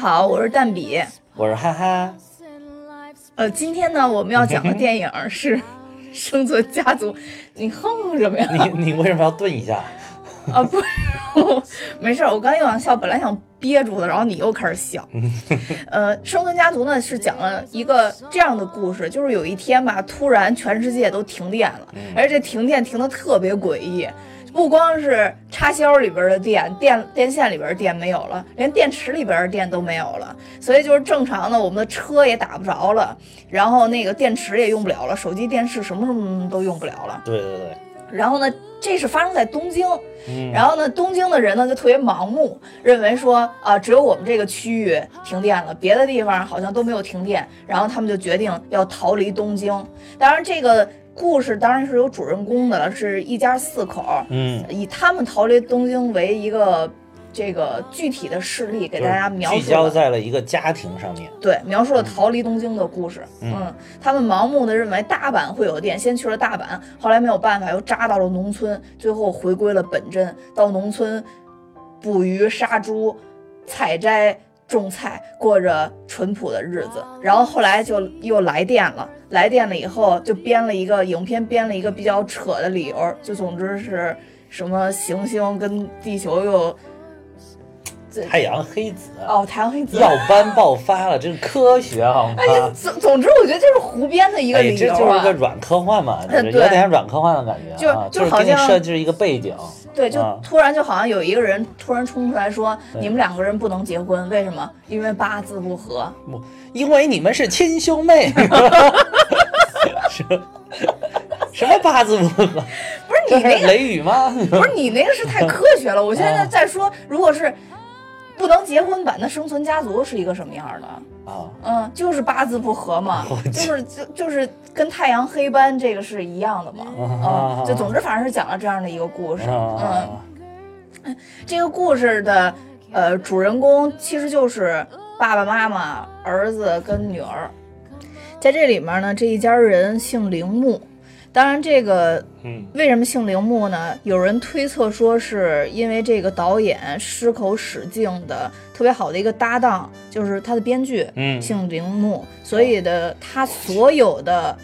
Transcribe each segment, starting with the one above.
家好，我是蛋比，我是哈哈。呃，今天呢，我们要讲的电影是《生存家族》。你哼什么呀？你你为什么要顿一下？啊，不是，没事，我刚又想笑，本来想憋住的，然后你又开始笑。呃，《生存家族》呢是讲了一个这样的故事，就是有一天吧，突然全世界都停电了，而且这停电停的特别诡异。不光是插销里边的电电电线里边电没有了，连电池里边的电都没有了，所以就是正常的，我们的车也打不着了，然后那个电池也用不了了，手机、电视什么什么都用不了了。对对对。然后呢，这是发生在东京，然后呢，东京的人呢就特别盲目，认为说啊，只有我们这个区域停电了，别的地方好像都没有停电，然后他们就决定要逃离东京。当然这个。故事当然是有主人公的了，是一家四口，嗯，以他们逃离东京为一个这个具体的事例，给大家描述，聚焦在了一个家庭上面，对，描述了逃离东京的故事。嗯，他们盲目的认为大阪会有电，先去了大阪，后来没有办法又扎到了农村，最后回归了本镇，到农村捕鱼、杀猪、采摘。种菜，过着淳朴的日子，然后后来就又来电了。来电了以后，就编了一个影片，编了一个比较扯的理由，就总之是什么行星跟地球又太阳黑子哦，太阳黑子耀斑爆发了，这是科学好吗？哎呀，总总之我觉得这是胡编的一个理由啊，这就是一个软科幻嘛，有点软科幻的感觉，就就好像设置一个背景。对，就突然就好像有一个人突然冲出来说：“你们两个人不能结婚，为什么？因为八字不合。不，因为你们是亲兄妹。什什么八字不合？不是你那个雷雨吗？不是你那个是太科学了。我现在在说，如果是。”不能结婚版的生存家族是一个什么样的啊？嗯，就是八字不合嘛，就是就就是跟太阳黑斑这个是一样的嘛。嗯，就总之反正是讲了这样的一个故事。嗯，这个故事的呃主人公其实就是爸爸妈妈、儿子跟女儿，在这里面呢，这一家人姓铃木。当然，这个嗯为什么姓铃木呢？有人推测说，是因为这个导演矢口史敬的特别好的一个搭档，就是他的编剧，嗯，姓铃木，所以的他所有的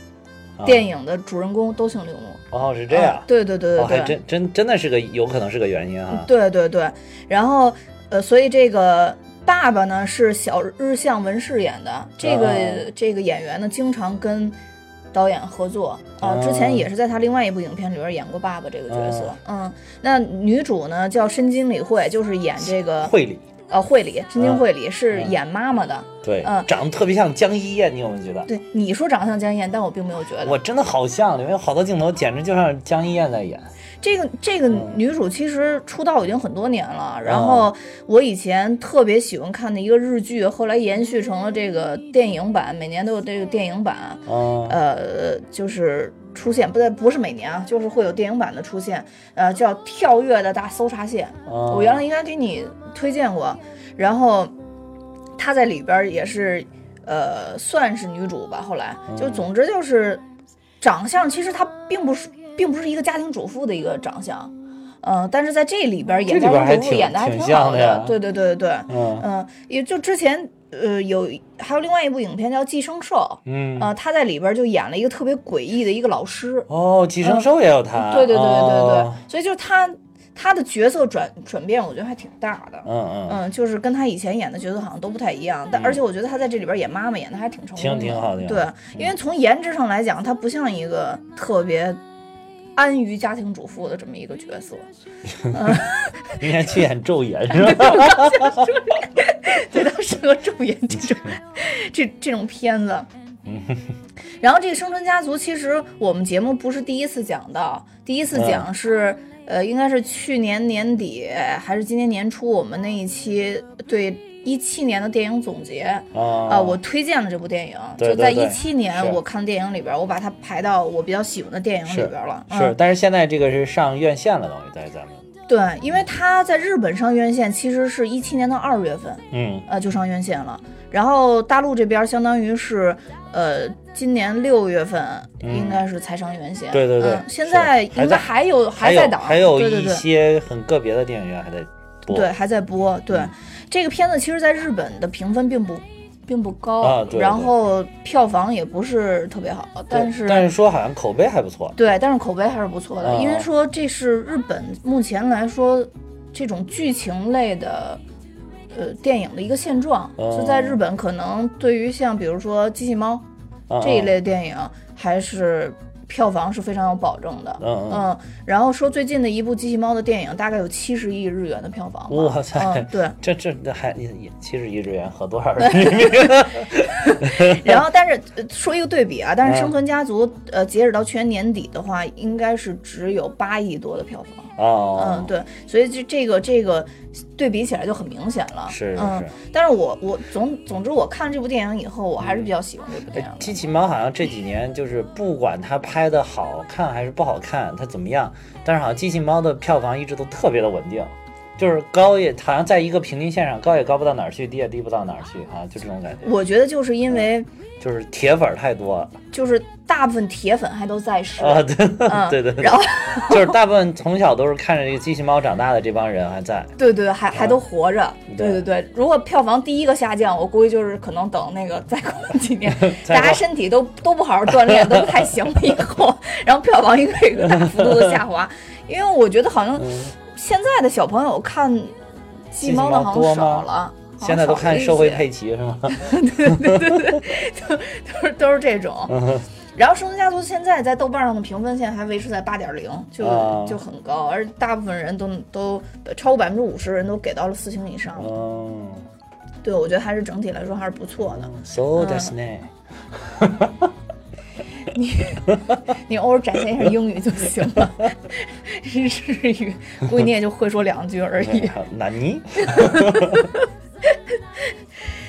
电影的主人公都姓铃木。哦，是这样。对对对对对，真真真的是个有可能是个原因啊。对对对，然后呃，所以这个爸爸呢是小日向文世演的，这个这个演员呢经常跟。导演合作啊，之前也是在他另外一部影片里边演过爸爸这个角色。嗯，那女主呢叫深津理惠，就是演这个惠理。呃，惠里申金惠里是演妈妈的。对，嗯，长得特别像江一燕，你有没有觉得？对，你说长得像江一燕，但我并没有觉得。我真的好像，里面有好多镜头简直就像江一燕在演。这个这个女主其实出道已经很多年了，然后我以前特别喜欢看的一个日剧，后来延续成了这个电影版，每年都有这个电影版，呃，就是出现，不对，不是每年啊，就是会有电影版的出现，呃，叫《跳跃的大搜查线》，我原来应该给你推荐过，然后她在里边也是，呃，算是女主吧，后来。就总之就是长相，其实她并不是。并不是一个家庭主妇的一个长相，嗯，但是在这里边演家庭主妇演的还挺好的，对对对对对，嗯，也就之前呃有还有另外一部影片叫《寄生兽》，嗯，呃，他在里边就演了一个特别诡异的一个老师，哦，《寄生兽》也有他，对对对对对，所以就是他他的角色转转变，我觉得还挺大的，嗯嗯。嗯，就是跟他以前演的角色好像都不太一样，但而且我觉得他在这里边演妈妈演的还挺成功的，挺好的，对，因为从颜值上来讲，他不像一个特别。安于家庭主妇的这么一个角色，应该去演昼颜是吧？对，他适合昼颜这种这这种片子。然后这个生存家族，其实我们节目不是第一次讲到，第一次讲是呃，应该是去年年底还是今年年初，我们那一期对。一七年的电影总结啊，我推荐了这部电影，就在一七年我看电影里边，我把它排到我比较喜欢的电影里边了。是，但是现在这个是上院线了，等于在咱们。对，因为它在日本上院线，其实是一七年的二月份，嗯，呃，就上院线了。然后大陆这边相当于是，呃，今年六月份应该是才上院线。对对对。现在应该还有还在档，还有一些很个别的电影院还在。对，还在播。对，这个片子其实在日本的评分并不并不高，啊对对然后票房也不是特别好，但是但是说好像口碑还不错。对，但是口碑还是不错的，啊因为说这是日本目前来说这种剧情类的。呃，电影的一个现状，哦就在日本，可能对于像比如说《机器猫》啊这一类的电影，还是票房是非常有保证的。嗯嗯然后说最近的一部机器猫的电影，大概有七十亿日元的票房吧。哇塞嗯，对。这这这还也也七十亿日元合多少 人民币？然后，但是呃说一个对比啊，但是《嗯生存家族》呃，截止到去年年底的话，应该是只有八亿多的票房。哦，嗯，对，所以这这个这个对比起来就很明显了。是是嗯是，但是我我总总之我看这部电影以后，我还是比较喜欢这部电影的。机器猫好像这几年就是不管它拍的好看还是不好看，它怎么样，但是好像机器猫的票房一直都特别的稳定，就是高也好像在一个平均线上，高也高不到哪儿去，低也低不到哪儿去啊，就这种感觉，我觉得就是因为就是铁粉儿太多。就是大部分铁粉还都在世，啊，对嗯，对对对。然后 就是大部分从小都是看着这个机器猫长大的这帮人还在，对对，还还都活着，对。对对对。如果票房第一个下降，我估计就是可能等那个再过几年，大家身体都都不好好锻炼，都不太行了以后，然后票房一个一个大幅度的下滑。因为我觉得好像嗯，现在的小朋友看鸡猫的好像少了，现在都看社会些佩奇是吗？都是都是这种。然后《生存家族》现在在豆瓣上的评分现在还维持在八点零，就、啊就很高，而大部分人都都超过百分之五十人都给到了四星以上。嗯对，我觉得还是整体来说还是不错的。，so does ne。你你偶尔展现一下英语就行了，日日语估计你也就会说两句而已。纳尼？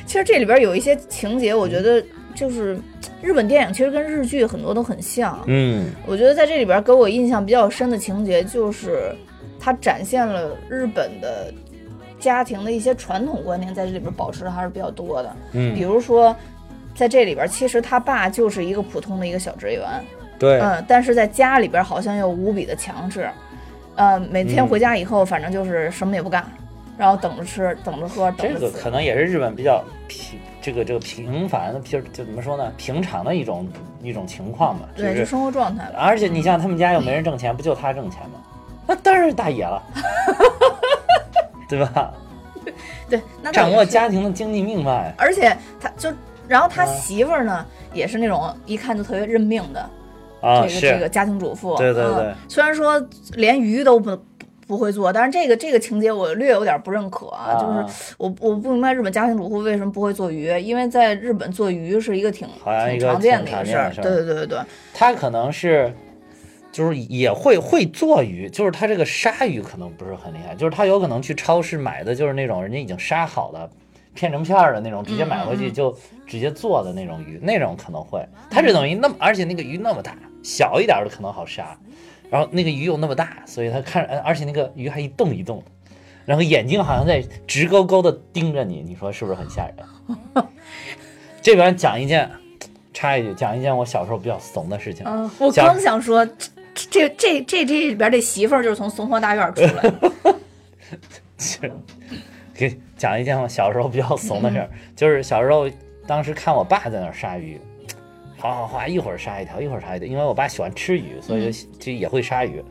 其实这里边有一些情节，我觉得就是日本电影其实跟日剧很多都很像。嗯我觉得在这里边给我印象比较深的情节，就是它展现了日本的家庭的一些传统观念，在这里边保持的还是比较多的。嗯比嗯，如说，在这里边，其实他爸就是一个普通的一个小职员，对，嗯，但是在家里边好像又无比的强势，呃，每天嗯回家以后，反正就是什么也不干，然后等着吃，等着喝，等这个着。可能也是日本比较平这个这个平凡的平就怎么说呢？平常的一种一种情况吧，就。对，就生活状态了。而且你像他们家又没人挣钱，不就他挣钱吗？那当然是大爷了，对吧？对，那掌握家庭的经济命脉。而且他就，然后他啊。媳妇儿呢，也是那种一看就特别认命的啊，这个这个家庭主妇。对对对。嗯虽然说连鱼都不不会做，但是这个这个情节我略有点不认可啊，就是啊我我不明白日本家庭主妇为什么不会做鱼，因为在日本做鱼是一个挺挺常见的一个事儿。对对对对对，他可能是，就是也会会做鱼，就是他这个杀鱼可能不是很厉害，就是他有可能去超市买的就是那种人家已经杀好的。片成片儿的那种，直接买回去就直接做的那种鱼，那种可能会。它是等于那么，而且那个鱼那么大，小一点儿的可能好杀，然后那个鱼又那么大，所以它看，呃而且那个鱼还一动一动的，然后眼睛好像在直勾勾的盯着你，你说是不是很吓人？这边讲一件，插一句，讲一件我小时候比较怂的事情。嗯，我刚想说，这这这这这里边这媳妇儿就是从松花大院出来的。给讲一件我小时候比较怂的事儿，就是小时候当时看我爸在那儿杀鱼，哗哗哗，一会儿杀一条，一会儿杀一条，因为我爸喜欢吃鱼，所以就就也会杀鱼。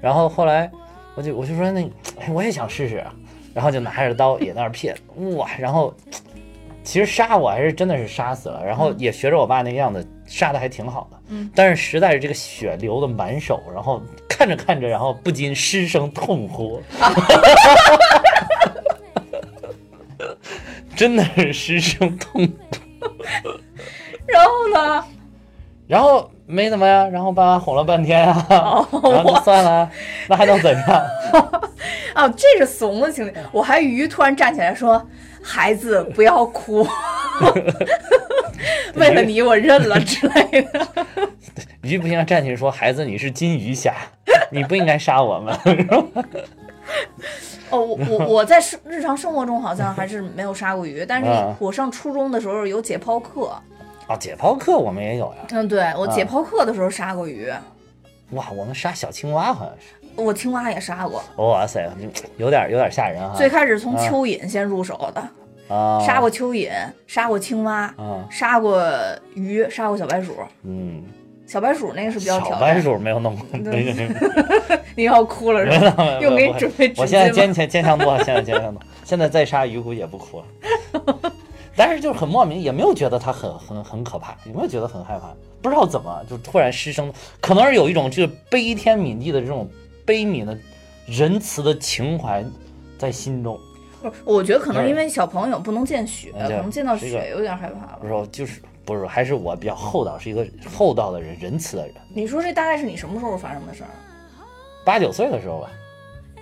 然后后来我就我就说那哎我也想试试啊，然后就拿着刀也在那儿片，哇，然后其实杀我还是真的是杀死了，然后也学着我爸那个样子杀的还挺好的，嗯，但是实在是这个血流的满手，然后看着看着，然后不禁失声痛呼。真的是失声痛哭，然后呢？然后没怎么呀，然后爸妈哄了半天啊，哦然后就算了，那还能怎样？啊，这是怂的情节。我还鱼突然站起来说：“孩子，不要哭，为了你我认了之类的。鱼不行，站起来说：“孩子，你是金鱼侠，你不应该杀我们。哦，我我 我在生日常生活中好像还是没有杀过鱼，但是啊我上初中的时候有解剖课。”啊，解剖课我们也有呀。嗯，对我解啊剖课的时候杀过鱼。哇，我们杀小青蛙好像是。我青蛙也杀过，哇塞，有点有点吓人哈。最开始从蚯蚓先入手的，啊，杀过蚯蚓，杀过青蛙，啊，杀过鱼，杀过小白鼠。嗯，小白鼠那个是比较挑小白鼠没有弄过，对 你要哭了是吧？又给你准备我现在坚强坚强多了，现在坚强多，现在再杀鱼估计也不哭了。但是就是很莫名，也没有觉得它很很很可怕，也没有觉得很害怕，不知道怎么就突然失声，可能是有一种就是悲天悯地的这种悲悯的仁慈的情怀在心中。不是，我觉得可能因为小朋友不能见血，可能见到血有点害怕吧不。是，就是不是，还是我比较厚道，是一个厚道的人，仁慈的人。你说这大概是你什么时候发生的事儿？八九岁的时候吧，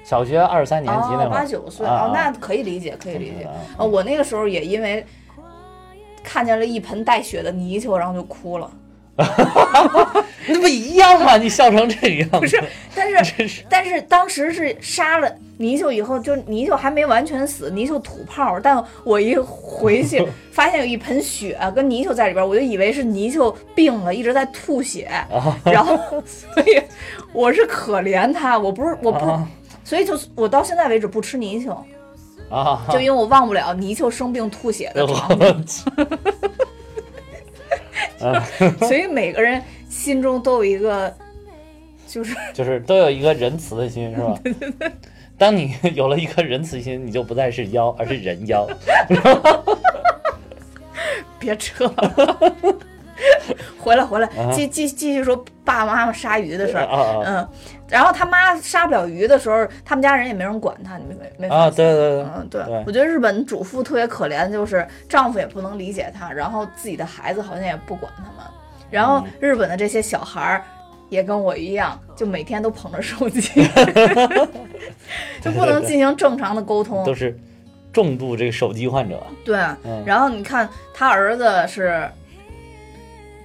小学二三年级那会儿，哦，八九岁啊哦，那可以理解，可以理解啊。啊，我那个时候也因为看见了一盆带血的泥鳅，然后就哭了。那不一样吗？你笑成这个样子，不是，但是是但是当时是杀了泥鳅以后，就泥鳅还没完全死，泥鳅吐泡。但我一回去 发现有一盆血跟泥鳅在里边，我就以为是泥鳅病了，一直在吐血。啊然后，所以我是可怜它，我不是我不，啊所以就我到现在为止不吃泥鳅，啊！就因为我忘不了泥鳅生病吐血的场景。所以每个人心中都有一个，就是 就是都有一个仁慈的心，是吧？当你有了一颗仁慈心，你就不再是妖，而是人妖。别扯了，回来回来。啊，继继继续说爸爸妈妈杀鱼的事儿。啊啊。嗯，然后他妈杀不了鱼的时候，他们家人也没人管他，你没没啊！对对对，嗯，对对，我觉得日本主妇特别可怜，就是丈夫也不能理解她，然后自己的孩子好像也不管他们，然后嗯日本的这些小孩儿也跟我一样，就每天都捧着手机，就不能进行正常的沟通。都是重度这个手机患者。对，嗯然后你看他儿子是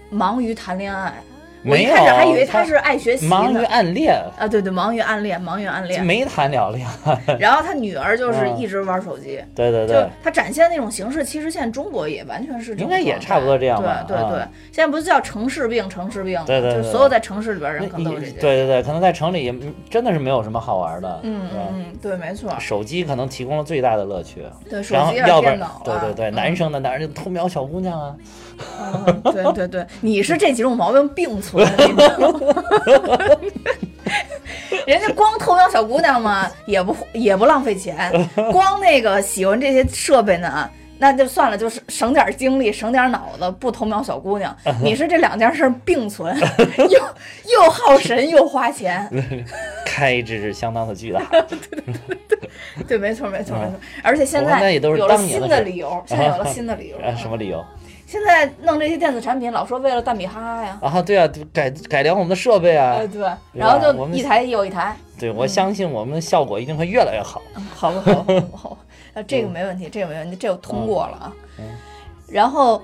忙于谈恋爱，我没有，一开始还以为他他是爱学习忙于。暗恋，啊，对对，忙于暗恋，忙于暗恋。没谈了恋爱。然后他女儿就是嗯一直玩手机，对对就对，他展现那种形式，其实现在中国也完全是应该也差不多这样对对对，现在不是叫城市病，城市病吗，对对对就所有在城市里边人可能都是这样。对对对，可能在城里也真的是没有什么好玩的。嗯嗯嗯，对，没错，手机可能提供了最大的乐趣，对手机啊，要不然电脑啊，对对对，嗯。男生的当然就偷瞄小姑娘啊，嗯，对对对，你是这几种毛病并存，人家光偷瞄小姑娘嘛，也不也不浪费钱，光那个喜欢这些设备呢。那就算了，就是省点精力，省点脑子，不偷瞄小姑娘。你是这两件事并存，又又耗神又花钱，开支是相当的巨大。对，没错，没错，没错。而且现在有了新的理由，现在有了新的理由。啊，什么理由？现在弄这些电子产品，老说为了大米哈哈呀，啊，对啊，改改良我们的设备啊。哎，，对，对然后就一台又一台，对我相信我们的效果一定会越来越好。嗯好吧，好吧，好吧，好吧，呃，这个没问题，这个没问题，这个通过了啊。嗯。然后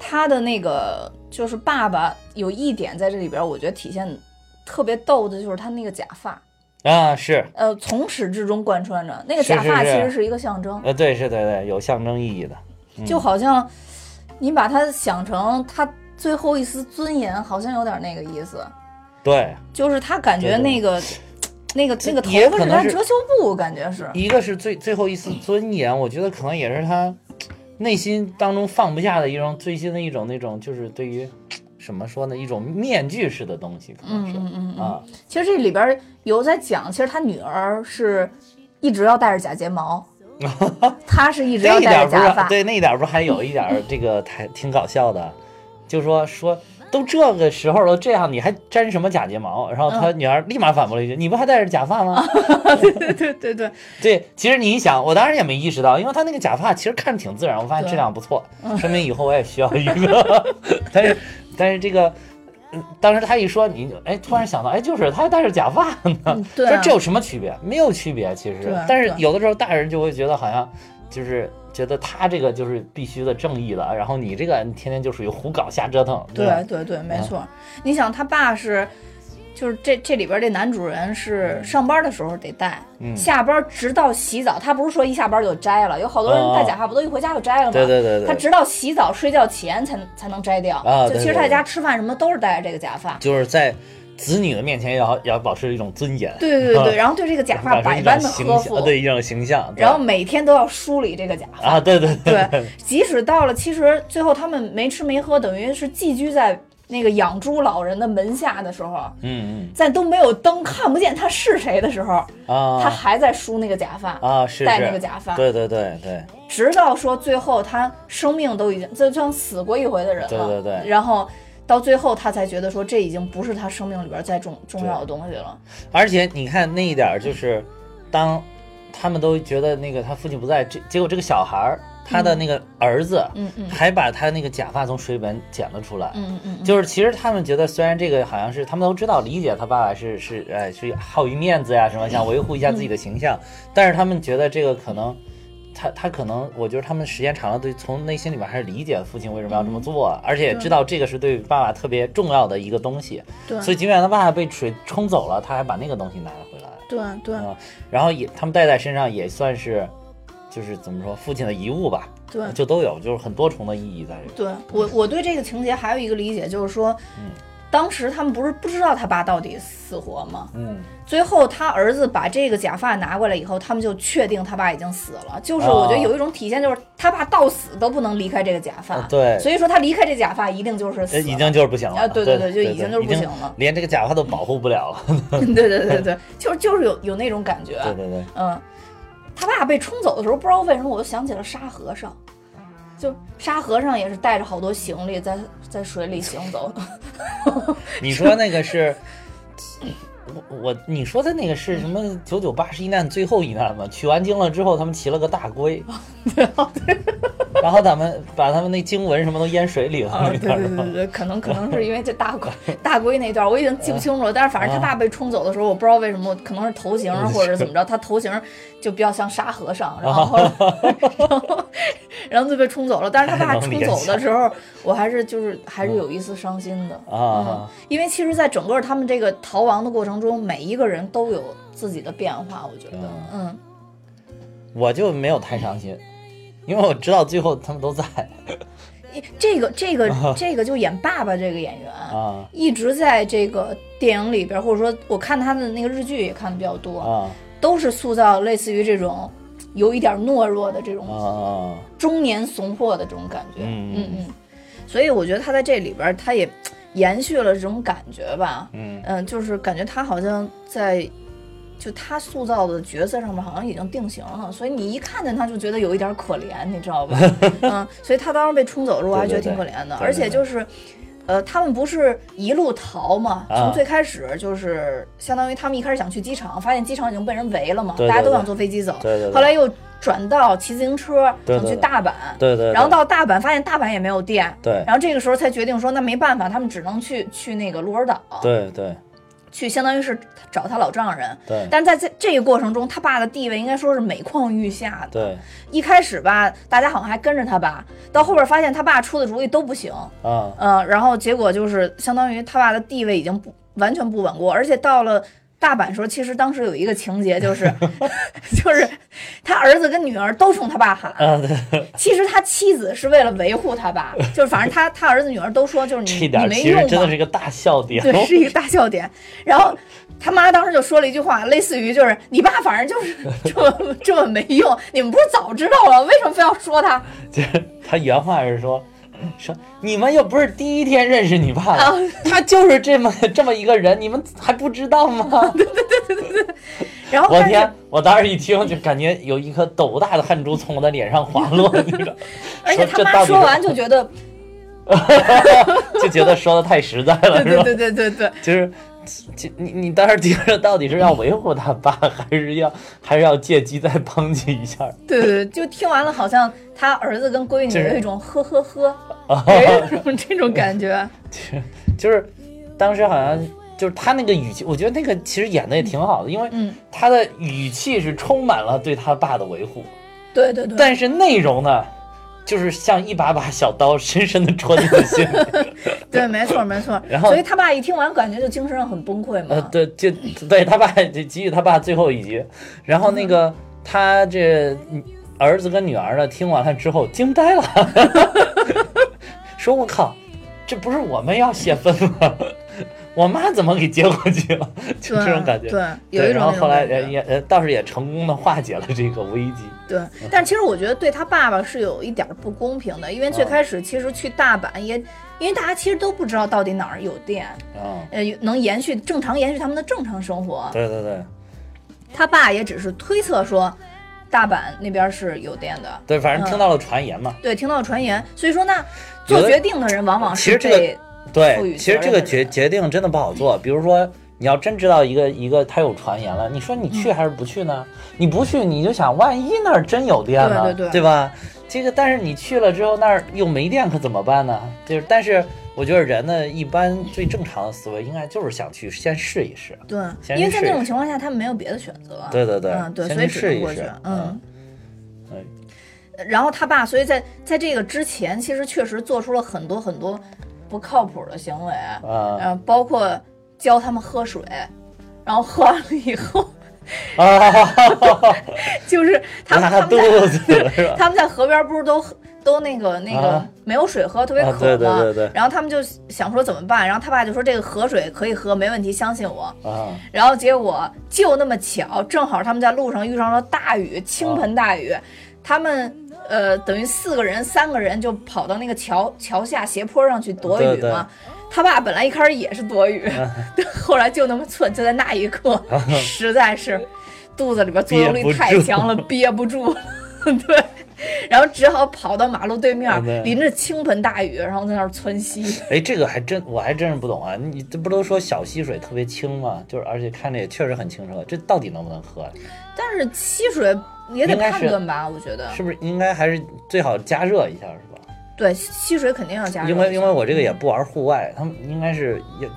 他的那个就是爸爸有一点在这里边，我觉得体现特别逗的，就是他那个假发，啊，是，呃，从始至终贯穿着那个假发其实是一个象征，呃，对，是对对，有象征意义的。嗯。就好像你把它想成他最后一丝尊严，好像有点那个意思，对，就是他感觉那个。那个那个头发是是他遮羞布，感觉是，一个是最最后一丝尊严，我觉得可能也是他内心当中放不下的一种最新的一种那种，就是对于怎么说呢，一种面具式的东西，可能是、嗯嗯嗯嗯。啊，其实这里边有在讲，其实他女儿是一直要戴着假睫毛，他是一直要这一点不戴着假发。是对那一点不是还有一点儿这个还挺搞笑的，就说说。都这个时候了这样，你还粘什么假睫毛？然后他女儿立马反驳了一句：“你不还戴着假发吗？” 对对对对，对，其实你一想，我当时也没意识到，因为他那个假发其实看着挺自然，我发现质量不错，说明以后我也需要一个。但是，但是这个，嗯，当时他一说，你哎，突然想到，哎，就是他还戴着假发呢，嗯 对啊说这有什么区别？没有区别，其实对。但是有的时候大人就会觉得好像就是觉得他这个就是必须的正义了，然后你这个你天天就属于胡搞瞎折腾，吧对对对，没错。你想他爸是。就是这这里边这男主人是上班的时候得戴，嗯下班直到洗澡，他不是说一下班就摘了，有好多人戴假发不都一回家就摘了吗？对对对对他直到洗澡睡觉前才才能摘掉。啊就其实他在家吃饭什么都是戴着这个假发。就是在子女的面前要要保持一种尊严，对对对对，然后对这个假发百般的呵护，对一种形象，然后每天都要梳理这个假发啊，对对对，即使到了其实最后他们没吃没喝，等于是寄居在那个养猪老人的门下的时候，嗯嗯，在都没有灯看不见他是谁的时候啊，他还在梳那个假发啊，是戴那个假发，对对对对，直到说最后他生命都已经就像死过一回的人了，对对对，然后。到最后，他才觉得说这已经不是他生命里边再重重要的东西了。而且你看那一点，就是当他们都觉得那个他父亲不在，这结果这个小孩儿，他的那个儿子，嗯嗯，还把他那个假发从水里边捡了出来，嗯嗯，就是其实他们觉得，虽然这个好像是他们都知道理解他爸爸是是哎是好于面子呀什么，想维护一下自己的形象，但是他们觉得这个可能。他他可能，我觉得他们时间长了，对从内心里面还是理解父亲为什么要这么做，而且知道这个是对爸爸特别重要的一个东西。对，所以尽管他爸爸被水冲走了，他还把那个东西拿了回来。对对。然后也他们带在身上也算是，就是怎么说，父亲的遗物吧。对，就都有，就是很多重的意义在里。对我我对这个情节还有一个理解，就是说，嗯。当时他们不是不知道他爸到底死活吗？嗯，最后他儿子把这个假发拿过来以后，他们就确定他爸已经死了。就是我觉得有一种体现，就是他爸到死都不能离开这个假发。对，所以说他离开这假发一定就是死，已经就是不行了。啊，对对对，就已经就是不行了，连这个假发都保护不了了。对对对对，就是就是有有那种感觉。对对对，嗯，他爸被冲走的时候，不知道为什么我就想起了沙和尚。就沙和尚也是带着好多行李在在水里行走。你说那个是，我我你说的那个是什么？九九八十一难最后一难吗？取完经了之后，他们骑了个大龟，然后咱们把他们那经文什么都淹水里了。对对对对，可能可能是因为这大龟 大龟那段我已经记不清楚了。但是反正他爸被冲走的时候，我不知道为什么，可能是头型或者是怎么着，他头型就比较像沙和尚，然后然后。然后就被冲走了，但是他爸冲走的时候，我还是就是还是有一丝伤心的啊，因为其实，在整个他们这个逃亡的过程中，每一个人都有自己的变化，我觉得，嗯，我就没有太伤心，因为我知道最后他们都在。这个这个这个就演爸爸这个演员啊，一直在这个电影里边，或者说我看他的那个日剧也看的比较多啊，都是塑造类似于这种。有一点懦弱的这种中年怂货的这种感觉，嗯嗯嗯，所以我觉得他在这里边，他也延续了这种感觉吧，嗯嗯，就是感觉他好像在就他塑造的角色上面好像已经定型了，所以你一看见他就觉得有一点可怜，你知道吧？嗯，所以他当时被冲走的时候，我还觉得挺可怜的，而且就是。呃，他们不是一路逃嘛？从最开始就是相当于他们一开始想去机场，发现机场已经被人围了嘛，大家都想坐飞机走。对对。后来又转到骑自行车，想去大阪。对对。然后到大阪，发现大阪也没有电。对。然后这个时候才决定说，那没办法，他们只能去去那个鹿儿岛。对对。去相当于是找他老丈人，对。但是在这这个过程中，他爸的地位应该说是每况愈下的。对。一开始吧，大家好像还跟着他爸，到后边发现他爸出的主意都不行。啊。嗯，然后结果就是相当于他爸的地位已经不完全不稳固，而且到了。大阪说，其实当时有一个情节，就是 就是他儿子跟女儿都冲他爸喊。其实他妻子是为了维护他爸，就是反正他他儿子女儿都说，就是你你没用。真的是一个大笑点。对，是一个大笑点。然后他妈当时就说了一句话，类似于就是你爸反正就是这么这么没用，你们不是早知道了，为什么非要说他？就是他原话是说。说你们又不是第一天认识你爸，他就是这么这么一个人，你们还不知道吗？对对对对对。然后 我天，我当时一听就感觉有一颗斗大的汗珠从我的脸上滑落，你知道？而且他妈说完就觉得，就觉得说的太实在了，是吧？对对对对对，就是。你你你当时听着到底是要维护他爸，还是要还是要借机再抨击一下？对对，就听完了，好像他儿子跟闺女有一种呵呵呵，有种这种感觉。就是当时好像就是他那个语气，我觉得那个其实演的也挺好的，因为他的语气是充满了对他爸的维护。对对对。但是内容呢？就是像一把把小刀，深深的戳进了心里。对，没错，没错。然后，所以他爸一听完，感觉就精神上很崩溃嘛。呃，对，就对他爸就给予他爸最后一击。然后那个他这儿子跟女儿呢，听完了之后惊呆了，说：“我靠，这不是我们要泄愤吗？”我妈怎么给接过去了？就这种感觉。对，有一种。然后后来也也倒是也成功的化解了这个危机。对，但其实我觉得对他爸爸是有一点不公平的，因为最开始其实去大阪也，因为大家其实都不知道到底哪儿有电，呃，能延续正常延续他们的正常生活。对对对。他爸也只是推测说，大阪那边是有电的。对，反正听到了传言嘛。对，听到了传言，所以说那做决定的人往往是被。对，其实这个决决定真的不好做。比如说，你要真知道一个一个他有传言了，你说你去还是不去呢？你不去，你就想万一那儿真有电呢，对吧？这个，但是你去了之后那儿又没电，可怎么办呢？就是，但是我觉得人呢，一般最正常的思维应该就是想去先试一试。对，因为在那种情况下，他们没有别的选择。对对对，嗯，对，所以试一试。嗯。然后他爸，所以在在这个之前，其实确实做出了很多很多。不靠谱的行为，嗯，包括教他们喝水，然后喝完了以后，啊，就是他们他们在 他们在河边不是都都那个那个没有水喝，特别渴吗？对对对。然后他们就想说怎么办？然后他爸就说这个河水可以喝，没问题，相信我。啊。然后结果就那么巧，正好他们在路上遇上了大雨，倾盆大雨，他们。呃，等于四个人，三个人就跑到那个桥桥下斜坡上去躲雨嘛。他爸本来一开始也是躲雨，后来就那么寸，就在那一刻，实在是肚子里边作用力太强了，憋不住了，对，然后只好跑到马路对面，淋着倾盆大雨，然后在那儿窜稀。哎，这个还真我还真是不懂啊！你这不都说小溪水特别清吗？就是而且看着也确实很清澈，这到底能不能喝？但是溪水。也得判断吧，我觉得是不是应该还是最好加热一下，是吧？对，吸水肯定要加热。因为因为我这个也不玩户外，他们应该是要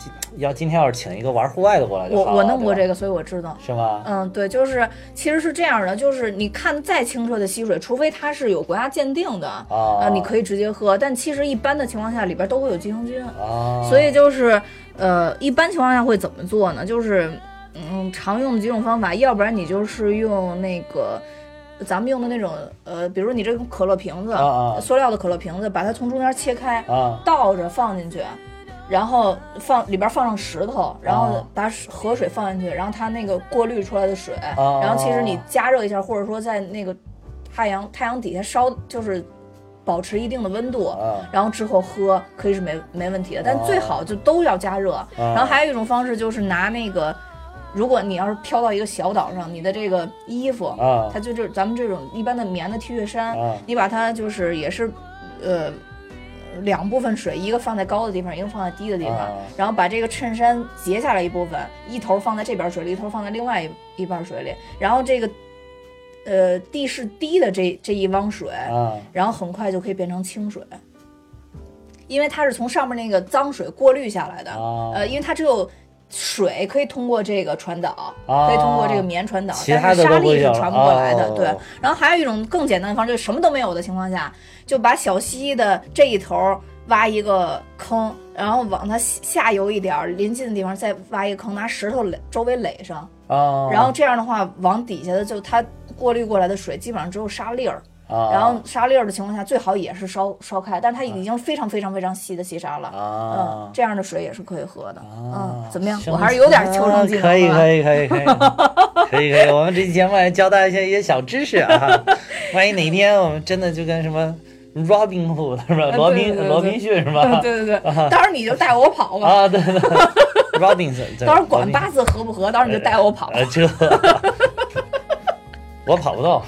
要今天要是请一个玩户外的过来就好了。我我弄过这个，所以我知道。是吗？嗯，对，就是其实是这样的，就是你看再清澈的溪水，除非它是有国家鉴定的啊，你可以直接喝。但其实一般的情况下，里边都会有寄生菌啊，所以就是呃，一般情况下会怎么做呢？就是嗯，常用的几种方法，要不然你就是用那个。咱们用的那种，呃，比如你这种可乐瓶子，塑料的可乐瓶子，把它从中间切开，倒着放进去，然后放里边放上石头，然后把河水放进去，然后它那个过滤出来的水，然后其实你加热一下，或者说在那个太阳太阳底下烧，就是保持一定的温度，然后之后喝可以是没没问题的，但最好就都要加热。然后还有一种方式就是拿那个。如果你要是飘到一个小岛上，你的这个衣服啊，它就是咱们这种一般的棉的 T 恤衫，你把它就是也是，呃，两部分水，一个放在高的地方，一个放在低的地方，然后把这个衬衫截下来一部分，一头放在这边水里，一头放在另外一一半水里，然后这个，呃，地势低的这这一汪水，然后很快就可以变成清水，因为它是从上面那个脏水过滤下来的，呃，因为它只有。水可以通过这个传导，可以通过这个棉传导，但是沙粒是传不过来的。对，然后还有一种更简单的方式，就是什么都没有的情况下，就把小溪的这一头挖一个坑，然后往它下游一点临近的地方再挖一个坑，拿石头垒周围垒上，然后这样的话，往底下的就它过滤过来的水基本上只有沙粒儿。然后沙粒儿的情况下，最好也是烧烧开，但是它已经非常非常非常细的细沙了，嗯，这样的水也是可以喝的，嗯，怎么样？我还是有点求生技能可以可以可以可以，可以 可以，我们这期节目还教大家一些一些小知识啊，万一哪天我们真的就跟什么 Robin Hood 是吧？罗宾罗宾逊是吧？对对对，到时候你就带我跑吧。啊，对对，Robinson，到时候管八字合不合，到时候你就带我跑。这。我跑不到，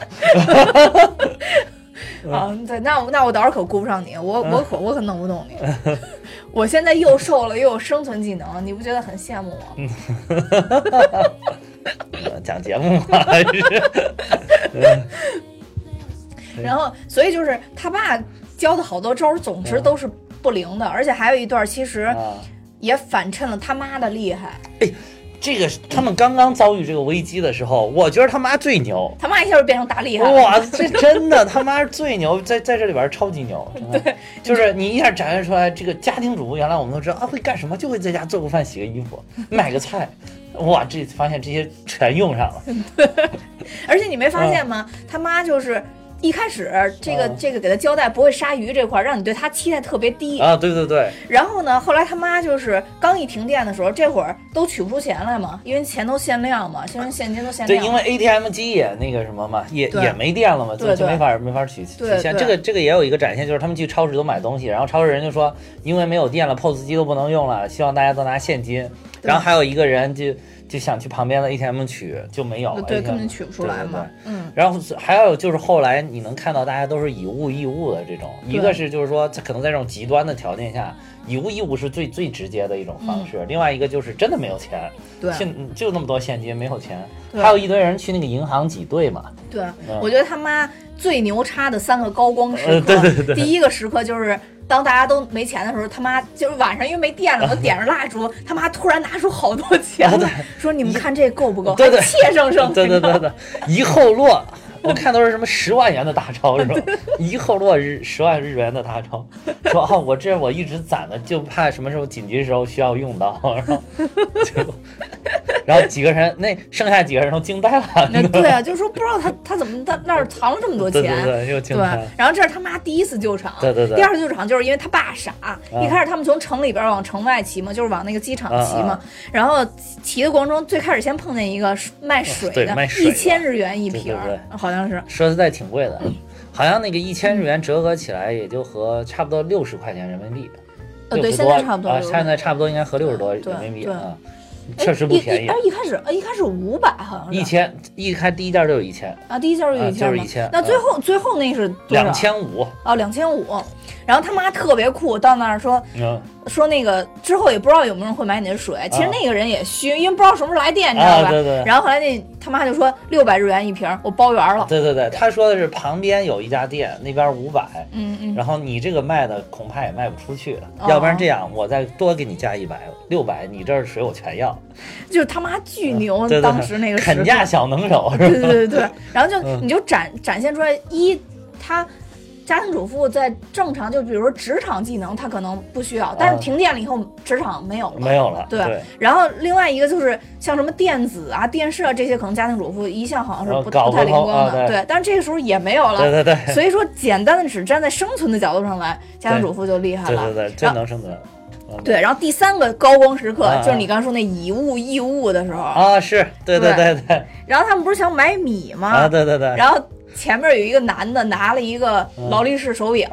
啊，对，那那我到时候可顾不上你，我我可我可弄不动你。我现在又瘦了，又有生存技能，你不觉得很羡慕我？讲节目嘛，还是？然后，所以就是他爸教的好多招，总之都是不灵的，而且还有一段其实也反衬了他妈的厉害。哎。这个他们刚刚遭遇这个危机的时候，我觉得他妈最牛，他妈一下就变成大厉害。哇，这真的他妈是最牛，在在这里边超级牛。对，就是你一下展现出来，这个家庭主妇原来我们都知道啊会干什么，就会在家做个饭、洗个衣服、买个菜。哇，这发现这些全用上了。对，而且你没发现吗？他妈就是。一开始这个这个给他交代不会杀鱼这块，让你对他期待特别低啊，对对对。然后呢，后来他妈就是刚一停电的时候，这会儿都取不出钱来嘛，因为钱都限量嘛，现在现金都限量。对，因为 ATM 机也那个什么嘛，也也没电了嘛，就就没法没法取取现。这个这个也有一个展现，就是他们去超市都买东西，然后超市人就说，因为没有电了，POS 机都不能用了，希望大家都拿现金。然后还有一个人就。就想去旁边的 ATM 取，就没有了，对，根本取不出来嘛。嗯，然后还有就是后来你能看到大家都是以物易物的这种，一个是就是说可能在这种极端的条件下，以物易物是最最直接的一种方式。另外一个就是真的没有钱，对，现就那么多现金没有钱，还有一堆人去那个银行挤兑嘛。对，我觉得他妈最牛叉的三个高光时刻，对对对，第一个时刻就是。当大家都没钱的时候，他妈就是晚上因为没电了，我点着蜡烛，他妈突然拿出好多钱来，说：“你们看这够不够？”对对，怯生生，对对对对，一后落。我看都是什么十万元的大钞是吧？一后落日十万日元的大钞，说啊，我这我一直攒的，就怕什么时候紧急时候需要用到，然后就，然后几个人那剩下几个人都惊呆了。对啊，就是说不知道他他怎么他那儿藏了这么多钱，对对对，又惊呆。然后这是他妈第一次救场，对对对。第二次救场就是因为他爸傻，一开始他们从城里边往城外骑嘛，就是往那个机场骑嘛，然后骑的过程中最开始先碰见一个卖水的，一千日元一瓶，好。好像是说实在挺贵的，好像那个一千日元折合起来也就合差不多六十块钱人民币，呃对，现在差不多啊，现在差不多应该合六十多人民币啊，确实不便宜。哎，一开始呃一开始五百好像是，一千一开第一件就有一千啊，第一件就一千，就是一千。那最后最后那是两千五哦，两千五。然后他妈特别酷，到那儿说说那个之后也不知道有没有人会买你的水。其实那个人也虚，因为不知道什么时候来电，你知道吧？对对。然后后来那他妈就说六百日元一瓶，我包圆了。对对对，他说的是旁边有一家店，那边五百。嗯嗯。然后你这个卖的恐怕也卖不出去，要不然这样我再多给你加一百，六百，你这儿水我全要。就是他妈巨牛，当时那个砍价小能手。对对对对。然后就 你就展展现出来一他。家庭主妇在正常，就比如说职场技能，她可能不需要，但是停电了以后，职场没有了，没有了。对。然后另外一个就是像什么电子啊、电视啊这些，可能家庭主妇一向好像是不不太灵光的。对。但是这个时候也没有了。对对对。所以说，简单的只站在生存的角度上来，家庭主妇就厉害了。对对对，真能生存。对。然后第三个高光时刻就是你刚说那以物易物的时候啊，是对对对对。然后他们不是想买米吗？啊，对对对。然后。前面有一个男的拿了一个劳力士手表，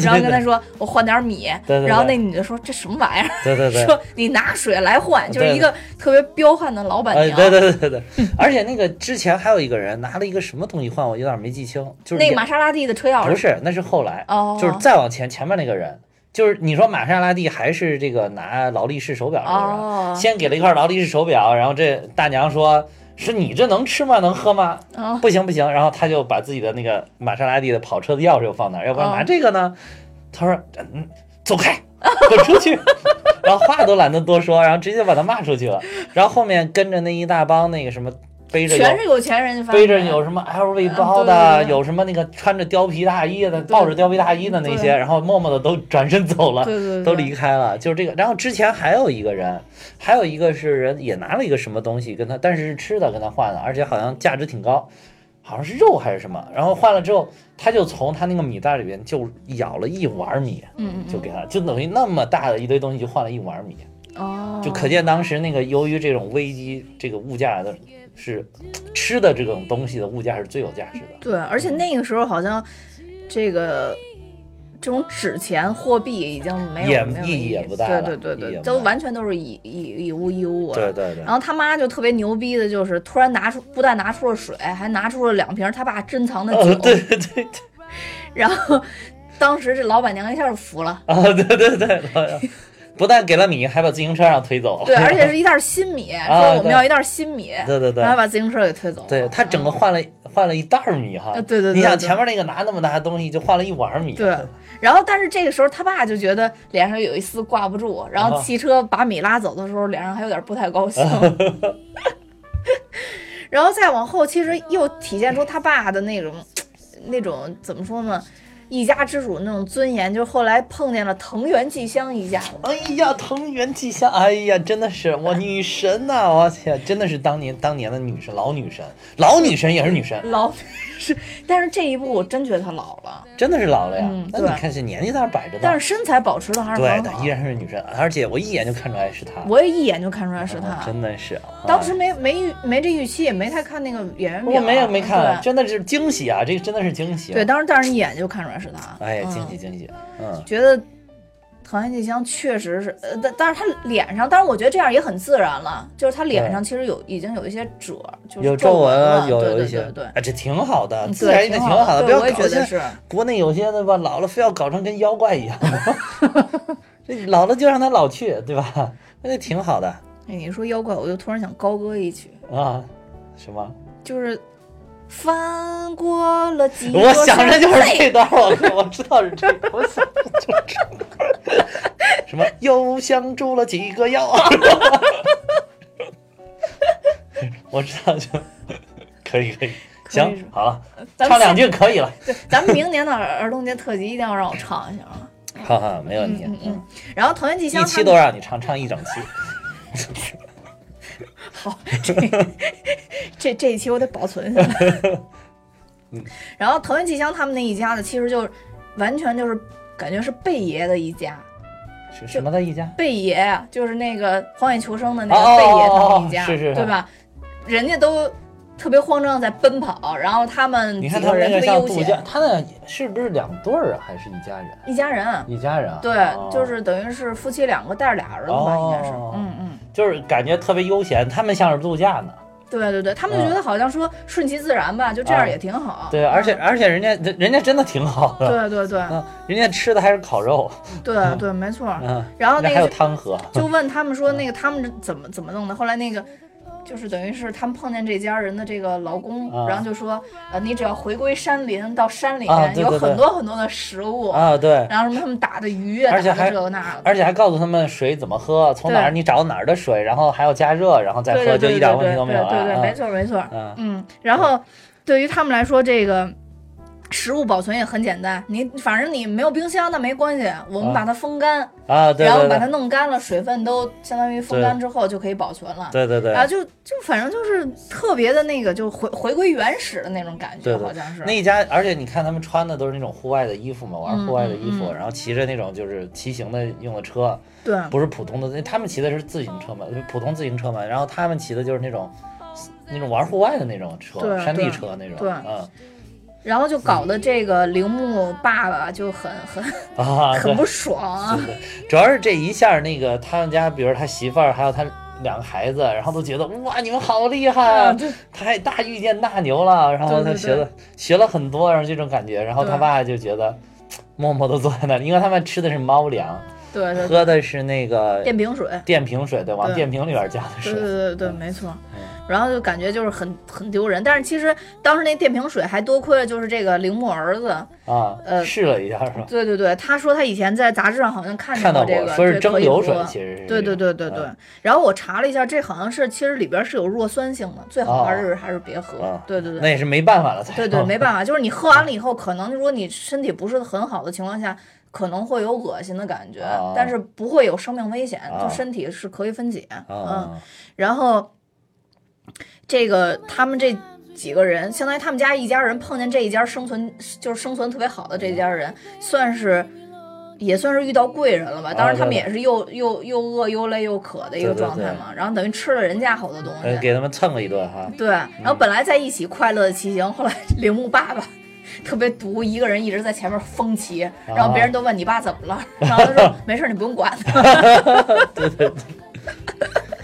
然后跟他说：“我换点米。”然后那女的说：“这什么玩意儿？”对对对，说你拿水来换，就是一个特别彪悍的老板娘。对对对对对，而且那个之前还有一个人拿了一个什么东西换，我有点没记清，就是那个玛莎拉蒂的车钥匙。不是，那是后来，就是再往前前面那个人，就是你说玛莎拉蒂还是这个拿劳力士手表的人，先给了一块劳力士手表，然后这大娘说。是你这能吃吗？能喝吗？不行不行。然后他就把自己的那个玛莎拉蒂的跑车的钥匙又放那儿，要不然拿这个呢？他说：“嗯，走开，滚出去。”然后话都懒得多说，然后直接把他骂出去了。然后后面跟着那一大帮那个什么。背着全是有钱人，背着有什么 LV 包的，有什么那个穿着貂皮大衣的，抱着貂皮大衣的那些，然后默默的都转身走了，都离开了，就是这个。然后之前还有一个人，还有一个是人也拿了一个什么东西跟他，但是是吃的跟他换的，而且好像价值挺高，好像是肉还是什么。然后换了之后，他就从他那个米袋里边就舀了一碗米，嗯。就给他，就等于那么大的一堆东西就换了一碗米，哦，就可见当时那个由于这种危机，这个物价的。是吃的这种东西的物价是最有价值的。对，而且那个时候好像这个这种纸钱货币已经没有意义也不大对对对对，都完全都是以以以物易物。对对对。然后他妈就特别牛逼的，就是突然拿出不但拿出了水，还拿出了两瓶他爸珍藏的酒。对对对。然后当时这老板娘一下就服了。啊，对对对。不但给了米，还把自行车让推走了。对，而且是 一袋新米，说我们要一袋新米。对对对，然后把自行车给推走。对他整个换了换了一袋米哈。对对对。你想前面那个拿那么大的东西，就换了一碗米。对。然后，但是这个时候他爸就觉得脸上有一丝挂不住，然后汽车把米拉走的时候，脸上还有点不太高兴。然后再往后，其实又体现出他爸的那种那种怎么说呢？一家之主那种尊严，就后来碰见了藤原纪香一家。哎呀，藤原纪香，哎呀，真的是我女神呐！我天，真的是当年当年的女神，老女神，老女神也是女神，老是，但是这一部我真觉得她老了，真的是老了呀。嗯那你看这年纪在那摆着呢，但是身材保持的还是对，很好她依。然是女神，而且我一眼就看出来是她。我也一眼就看出来是啊他。真的是。啊当时没没预没这预期，也没太看那个演员表。我没有没看，对真的是惊喜啊！这个真的是惊喜。对，，当时但是一眼就看出来是他。哎惊喜惊喜，嗯，觉得藤原纪香确实是，呃，但但是他脸上，但是我觉得这样也很自然了，就是他脸上其实有已经有一些褶，就是有皱纹啊，有有一些，对对这挺好的，嗯自然一点挺挺好的，不要搞得是。国内有些的吧，老了非要搞成跟妖怪一样的，这老了就让他老去，对吧？那就挺好的哎，你说妖怪，我就突然想高歌一曲，啊。什么？就是翻过了几座我想着就是山这段，我我知道是这个，我想着就是这个。什么又相住了几个妖？我知道，就可以可以，行好了，唱两句可以了。对，咱们明年的儿童节特辑一定要让我唱一下啊！好好，没问题。嗯嗯。然后藤原纪香一期都让你唱，唱一整期。好，这这这一期我得保存下来。嗯 然后藤原纪香他们那一家子，其实就是完全就是感觉是贝爷的一家。是什么的一家？贝爷啊，就是那个《荒野求生》的那哦个贝爷他们一家，是是是对吧？人家都特别慌张地在奔跑，然后他们你看他们那特别悠闲个度假，，他那是不是两对儿啊，还是一家人？一家人。一家人啊？对，哦就是等于是夫妻两个带着俩儿子吧，应该是，哦嗯嗯，就是感觉特别悠闲，他们像是度假呢。对对对，他们就觉得好像说顺其自然吧，就这样也挺好。对，而且嗯而且人家人家真的挺好的。对对对嗯，人家吃的还是烤肉，对对，没错。嗯，然后那个汤喝。就问他们说，那个他们怎么怎么弄的？后来那个就是等于是他们碰见这家人的这个劳工，啊然后就说，呃，你只要回归山林，到山里面有很多很多的食物，啊，对，然后什么他们打的鱼啊，打的而且还这个那个。而且还告诉他们水怎么喝，从哪儿你找哪儿的水，然后还要加热，然后再喝，就一点问题都没有对对对，没啊。错没错。嗯嗯，然后对于他们来说，这个食物保存也很简单，你反正你没有冰箱那没关系，我们啊。把它风干，啊，对然后把它弄干了，水分都相当于风干之后就可以保存了。对对对。然后就就反正就是特别的那个，就回回归原始的那种感觉，好像是。那一家，而且你看他们穿的都是那种户外的衣服嘛，玩户外的衣服，然后骑着那种就是骑行的用的车，对。不是普通的，那他们骑的是自行车嘛，普通自行车嘛，然后他们骑的就是那种那种玩户外的那种车，山地车那种，对嗯然后就搞得这个铃木爸爸就很很啊，很不爽啊。主要是这一下那个他们家，比如他媳妇儿还有他两个孩子，然后都觉得哇，你们好厉害啊！啊对他还大遇见大牛了，然后他学了学了很多，然后这种感觉，然后他爸就觉得默默的坐在那里，因为他们吃的是猫粮，对对对，喝的是那个电瓶水。电瓶水，对，往电瓶里边加的水对对，对对，没错嗯。然后就感觉就是很很丢人，但是其实当时那电瓶水还多亏了就是这个铃木儿子，啊，呃试了一下是吧？对对对，他说他以前在杂志上好像看见过这个，过，说是蒸馏水喝，其实是对对对对对嗯。然后我查了一下，这好像是其实里边是有弱酸性的，最好还是还是别喝啊。对对对。那也是没办法了才对对，没办法，就是你喝完了以后，可能如果你身体不是很好的情况下，可能会有恶心的感觉啊，但是不会有生命危险，啊就身体是可以分解。嗯，啊，然后这个他们这几个人，相当于他们家一家人碰见这一家生存就是生存特别好的这家人，算是。也算是遇到贵人了吧，当然他们也是又又又饿又累又渴的一个对对状态嘛，然后等于吃了人家好多东呃，西，给他们蹭了一顿哈。对，然后本来在一起快乐的骑行，后来 铃木爸爸特别毒，一个人一直在前面疯骑，然后别人都问你爸怎么了，然后他说 没事，你不用管他。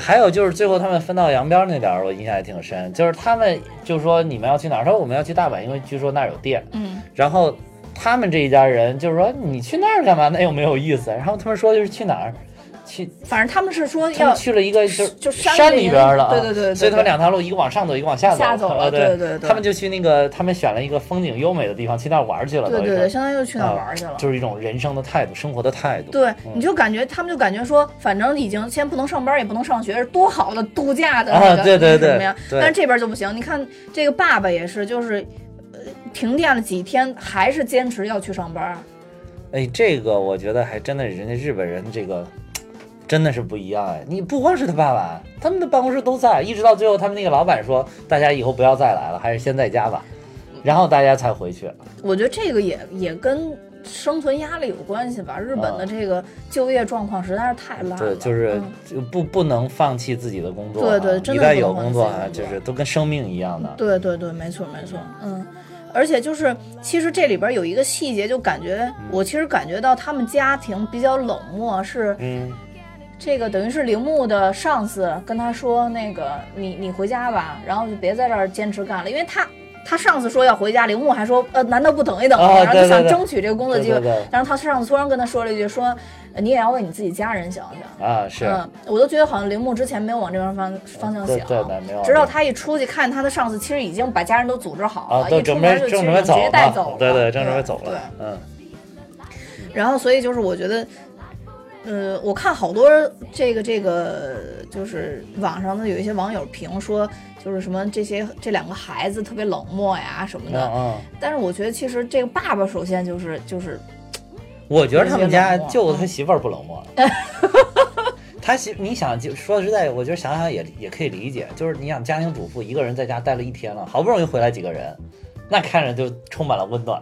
还有就是最后他们分道扬镳那点儿，我印象也挺深，就是他们就说你们要去哪儿，他说我们要去大阪，因为据说那儿有店。嗯，然后他们这一家人就是说你去那儿干嘛？那又没有意思。然后他们说就是去哪儿，去反正他们是说要去了一个就就山山里边儿的啊，对对对对所以他们两条路，一个往上走，一个往下走，下走了呃对对对他们就去那个，他们选了一个风景优美的地方，去那玩去了，对对对，相当于就去那玩去了。就是一种人生的态度，生活的态度。对，你就感觉他们就感觉说，反正已经先不能上班，也不能上学，是多好的度假的那个、啊对对对什么呀？但是这边就不行。你看这个爸爸也是，就是呃停电了几天，还是坚持要去上班。哎，这个我觉得还真的人家日本人这个真的是不一样哎。你不光是他爸爸，他们的办公室都在，一直到最后他们那个老板说，大家以后不要再来了，还是先在家吧。然后大家才回去。我觉得这个也也跟生存压力有关系吧。日本的这个就业状况实在是太烂了。对，就是就不不能放弃自己的工作。对对，真的。一旦有工作啊，就是都跟生命一样的。对对对，没错没错，嗯。而且就是，其实这里边有一个细节，就感觉我其实感觉到他们家庭比较冷漠，是，嗯，这个等于是铃木的上司跟他说，那个你你回家吧，然后就别在这儿坚持干了，因为他。他上次说要回家，铃木还说，呃，难道不等一等吗？然后就想争取这个工作机会。然后他上次突然跟他说了一句，说你也要为你自己家人想想啊。是，嗯，我都觉得好像铃木之前没有往这边方方向想，对没有。直到他一出去看他的上司，其实已经把家人都组织好了，一出门就直接带走了。对对，正准备走了。对，嗯。然后，所以就是我觉得，呃，我看好多这个这个，就是网上的有一些网友评说。就是什么这些这两个孩子特别冷漠呀什么的，嗯，但是我觉得其实这个爸爸首先就是就是，我觉得他们家就他媳妇儿不冷漠，他媳你想就说实在，我觉得想想也也可以理解，就是你想家庭主妇一个人在家待了一天了，好不容易回来几个人，那看着就充满了温暖，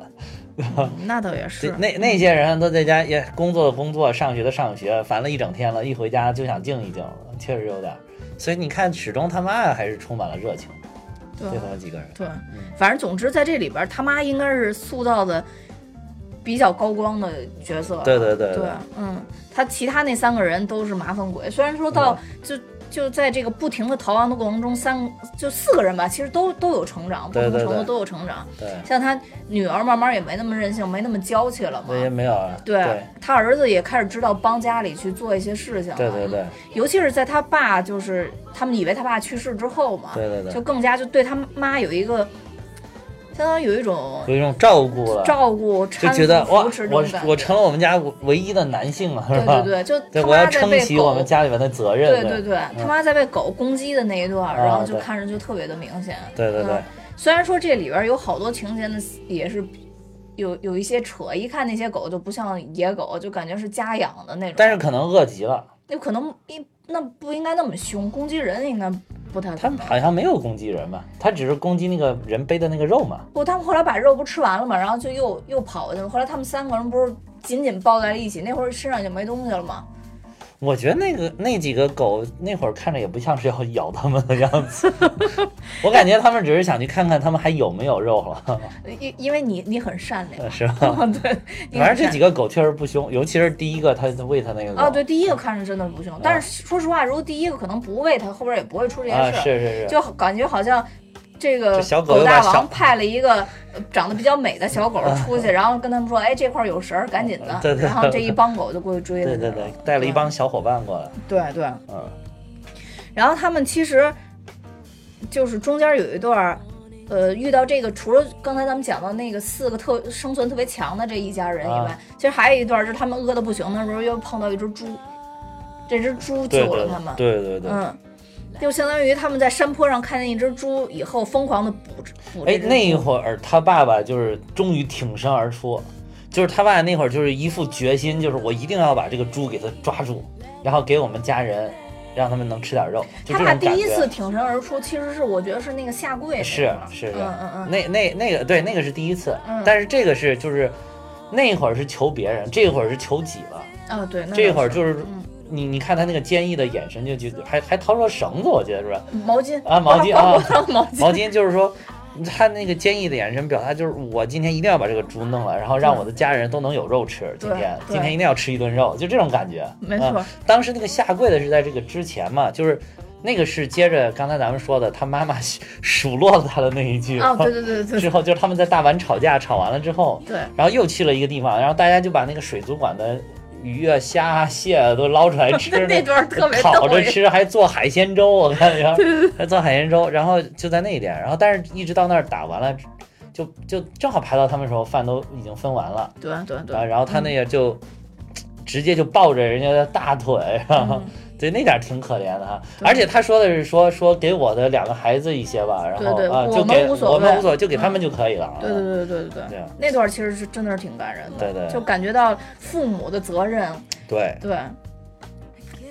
那倒也是，那那些人都在家也工作的工作，上学的上学，烦了一整天了，一回家就想静一静，确实有点。所以你看，始终他妈还是充满了热情，对他们几个人。对，反正总之在这里边，他妈应该是塑造的比较高光的角色。对对对对，嗯，他其他那三个人都是麻烦鬼，虽然说到就。就在这个不停的逃亡的过程中，三就四个人吧，其实都都有成长，不同程度都有成长。对，像他女儿慢慢也没那么任性，没那么娇气了嘛。对，没有。对他儿子也开始知道帮家里去做一些事情了。对对对。尤其是在他爸就是他们以为他爸去世之后嘛，对对对，就更加就对他妈有一个。相当于有一种有一种照顾了，照顾就觉得哇，我我成了我们家唯一的男性了，是吧？对对对，就我要撑起我们家里边的责任。对对对，他妈在被狗攻击的那一段，然后就看着就特别的明显。对对对，虽然说这里边有好多情节呢，也是有有一些扯，一看那些狗就不像野狗，就感觉是家养的那种。但是可能饿极了，那可能一那不应该那么凶，攻击人应该。不太，他们好像没有攻击人吧？他只是攻击那个人背的那个肉嘛。不，他们后来把肉不吃完了嘛，然后就又又跑过去了。后来他们三个人不是紧紧抱在了一起，那会儿身上已经没东西了吗？我觉得那个那几个狗那会儿看着也不像是要咬他们的样子，我感觉他们只是想去看看他们还有没有肉了。因因为你你很善良，是吧？对，反正这几个狗确实不凶，尤其是第一个，它喂它那个。哦，对，第一个看着真的不凶，但是说实话，如果第一个可能不喂它，后边也不会出这件事。是是是，就感觉好像。这个狗大王派了一个长得比较美的小狗出去，然后跟他们说：“哎，这块有食儿，赶紧的。”然后这一帮狗就过去追了。对对对，带了一帮小伙伴过来。对对，嗯。然后他们其实就是中间有一段，呃，遇到这个除了刚才咱们讲到那个四个特生存特别强的这一家人以外，其实还有一段是他们饿的不行的时候，又碰到一只猪，这只猪救了他们。对对对，嗯。就相当于他们在山坡上看见一只猪以后，疯狂的捕捕。哎，那一会儿他爸爸就是终于挺身而出，就是他爸那会儿就是一副决心，就是我一定要把这个猪给他抓住，然后给我们家人，让他们能吃点肉。他爸第一次挺身而出，其实是我觉得是那个下跪。是是是，嗯嗯嗯。那那那个对，那个是第一次，但是这个是就是那会儿是求别人，这会儿是求己了。啊，对，这会儿就是。你你看他那个坚毅的眼神，就就还还掏出了绳子，我觉得是吧？毛巾啊，毛巾啊，毛巾，毛巾就是说，他那个坚毅的眼神表达就是我今天一定要把这个猪弄了，然后让我的家人都能有肉吃。今天今天一定要吃一顿肉，就这种感觉。没错。当时那个下跪的是在这个之前嘛，就是那个是接着刚才咱们说的，他妈妈数落了他的那一句。啊，对对对对。之后就是他们在大碗吵架，吵完了之后，对，然后又去了一个地方，然后大家就把那个水族馆的。鱼啊、虾啊、蟹啊都捞出来吃，那段特别烤着吃，还做海鲜粥，我看着，还做海鲜粥。然后就在那一点，然后但是一直到那儿打完了，就就正好排到他们时候，饭都已经分完了。对对对。然后他那个就直接就抱着人家的大腿，然后。对，那点挺可怜的哈，而且他说的是说说给我的两个孩子一些吧，然后啊就给我们无所谓，就给他们就可以了。对对对对对对，那段其实是真的是挺感人的，对对，就感觉到父母的责任。对对。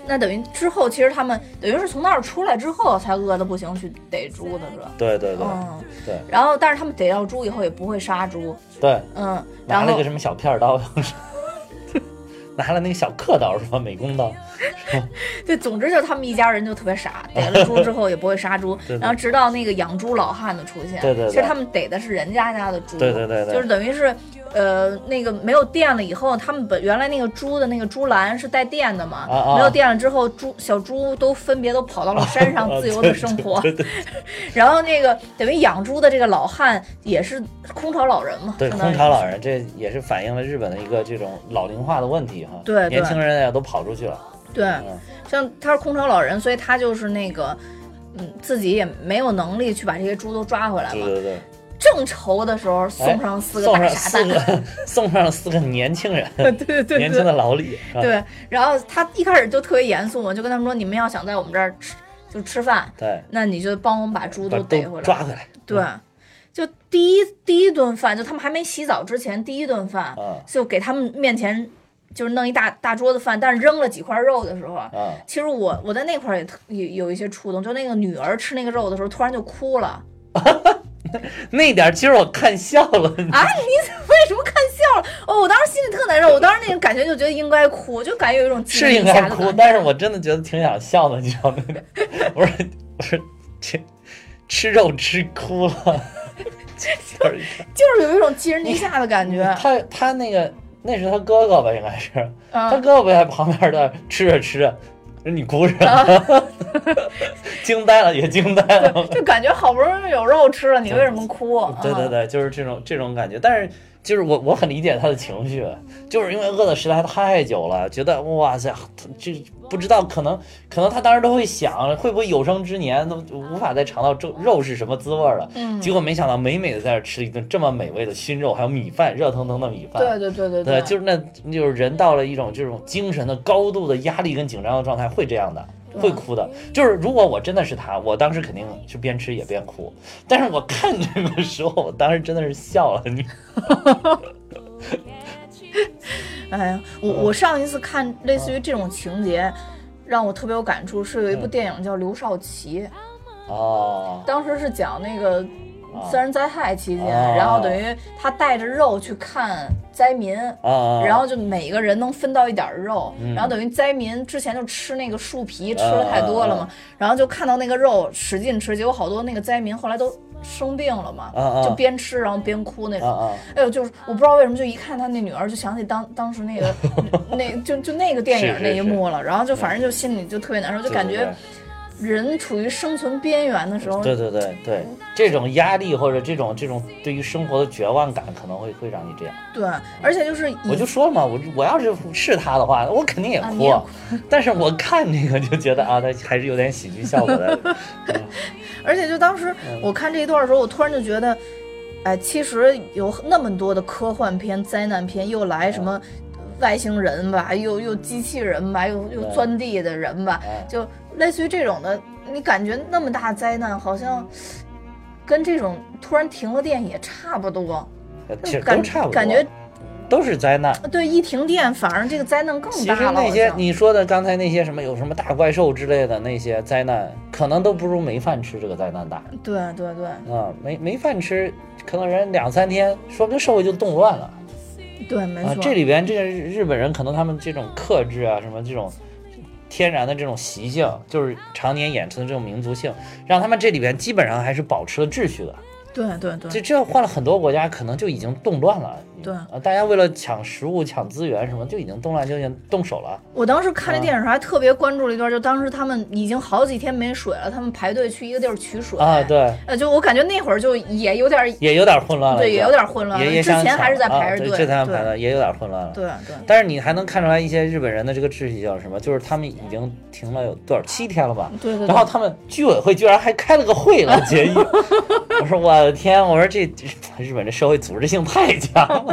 那等于之后，其实他们等于是从那儿出来之后才饿得不行去逮猪的是吧？对对对嗯，对然后但是他们逮到猪以后也不会杀猪，对，嗯，然后拿了个什么小片儿刀，拿了那个小刻刀是吧？美工刀，对，总之就是他们一家人就特别傻，逮了猪之后也不会杀猪 对，对然后直到那个养猪老汉的出现，对对对其实他们逮的是人家家的猪，对对对对就是等于是。呃，那个没有电了以后，他们本原来那个猪的那个猪栏是带电的嘛，啊啊没有电了之后，猪小猪都分别都跑到了山上啊自由的生活。然后那个等于养猪的这个老汉也是空巢老人嘛，对，空巢老人，这也是反映了日本的一个这种老龄化的问题哈。对对年轻人也都跑出去了。对，嗯像他是空巢老人，所以他就是那个，嗯，自己也没有能力去把这些猪都抓回来嘛。对对对，正愁的时候送上四个大傻蛋，送上四个年轻人，对对对年轻的老李。对。然后他一开始就特别严肃嘛，就跟他们说，你们要想在我们这儿吃就吃饭，对，那你就帮我们把猪都逮回来。抓回来。对，就第一第一顿饭，就他们还没洗澡之前，第一顿饭嗯就给他们面前就是弄一大大桌子饭，但是扔了几块肉的时候其实我我在那块儿也特有有一些触动，就那个女儿吃那个肉的时候，突然就哭了 那点儿其实我看笑了。啊！你为什么看笑了？哦，我当时心里特难受，我当时那种感觉就觉得应该哭，就感觉有一种是应该哭，但是我真的觉得挺想笑的，你知道吗？我说我说吃吃肉吃哭了，就是就是有一种寄人篱下的感觉。他他那个那是他哥哥吧，应该是他嗯，哥哥不在旁边的吃着吃着，你哭什啊？惊呆了，也惊呆了。就感觉好不容易有肉吃了，你为什么哭？啊，对对对，就是这种这种感觉。但是就是我我很理解他的情绪，就是因为饿的实在太久了，觉得哇塞，这不知道可能可能他当时都会想，会不会有生之年都无法再尝到肉肉是什么滋味了。嗯，结果没想到美美的在这吃了一顿这么美味的熏肉，还有米饭，热腾腾的米饭。对对对对对，就是那，就是人到了一种这种精神的高度的压力跟紧张的状态，会这样的，会哭的。就是如果我真的是他，我当时肯定是边吃也边哭。但是我看这个时候，我当时真的是笑了。你 哎呀，我嗯我上一次看类似于这种情节，让我特别有感触，是有一部嗯电影叫《刘少奇》，哦，当时是讲那个啊自然灾害期间，啊然后等于他带着肉去看灾民。啊，然后就每个人能分到一点儿肉，嗯。然后等于灾民之前就吃那个树皮吃的太多了嘛，啊然后就看到那个肉使劲吃，结果好多那个灾民后来都生病了嘛，就边吃然后边哭那种。哎呦，就是我不知道为什么，就一看他那女儿，就想起当当时那个 那就就那个电影那一幕了，然后就反正就心里就特别难受，就感觉人处于生存边缘的时候，对对对对。对，这种压力或者这种这种对于生活的绝望感，可能会会让你这样。对，而且就是我就说了嘛，我我要是是他的话，我肯定也哭。啊也哭。但是我看那个就觉得啊，他还是有点喜剧效果的。而且就当时嗯。我看这一段的时候，我突然就觉得，哎，其实有那么多的科幻片、灾难片，又来什么外星人吧，又又机器人吧，又又钻地的人吧，哎就类似于这种的，你感觉那么大灾难，好像跟这种突然停了电也差不多，其实感都差不多，感觉都是灾难。对一停电，反而这个灾难更大了。其实那些你说的刚才那些什么有什么大怪兽之类的那些灾难，可能都不如没饭吃这个灾难大对对对啊！没没饭吃，可能人两三天，说不定社会就动乱了对，没错。。啊这里边这个日日本人可能他们这种克制啊，什么这种天然的这种习性，就是常年演出的这种民族性，让他们这里边基本上还是保持了秩序的。对对对这这换了很多国家，可能就已经动乱了。对啊，大家为了抢食物、抢资源什么，就已经动乱，就已经动手了。我当时看这啊电影时候还特别关注了一段，就当时他们已经好几天没水了，他们排队去一个地儿取水啊，，对，呃，就我感觉那会儿就也有点儿，也有点混乱了，对，也有点混乱之前还是在排着队，啊对这才对排的，也有点混乱了。对对但是你还能看出来一些日本人的这个秩序叫什么？就是他们已经停了有多少七天了吧？对对然后他们居委会居然还开了个会来决议，我说我的天，我说这这日本这社会组织性太强了，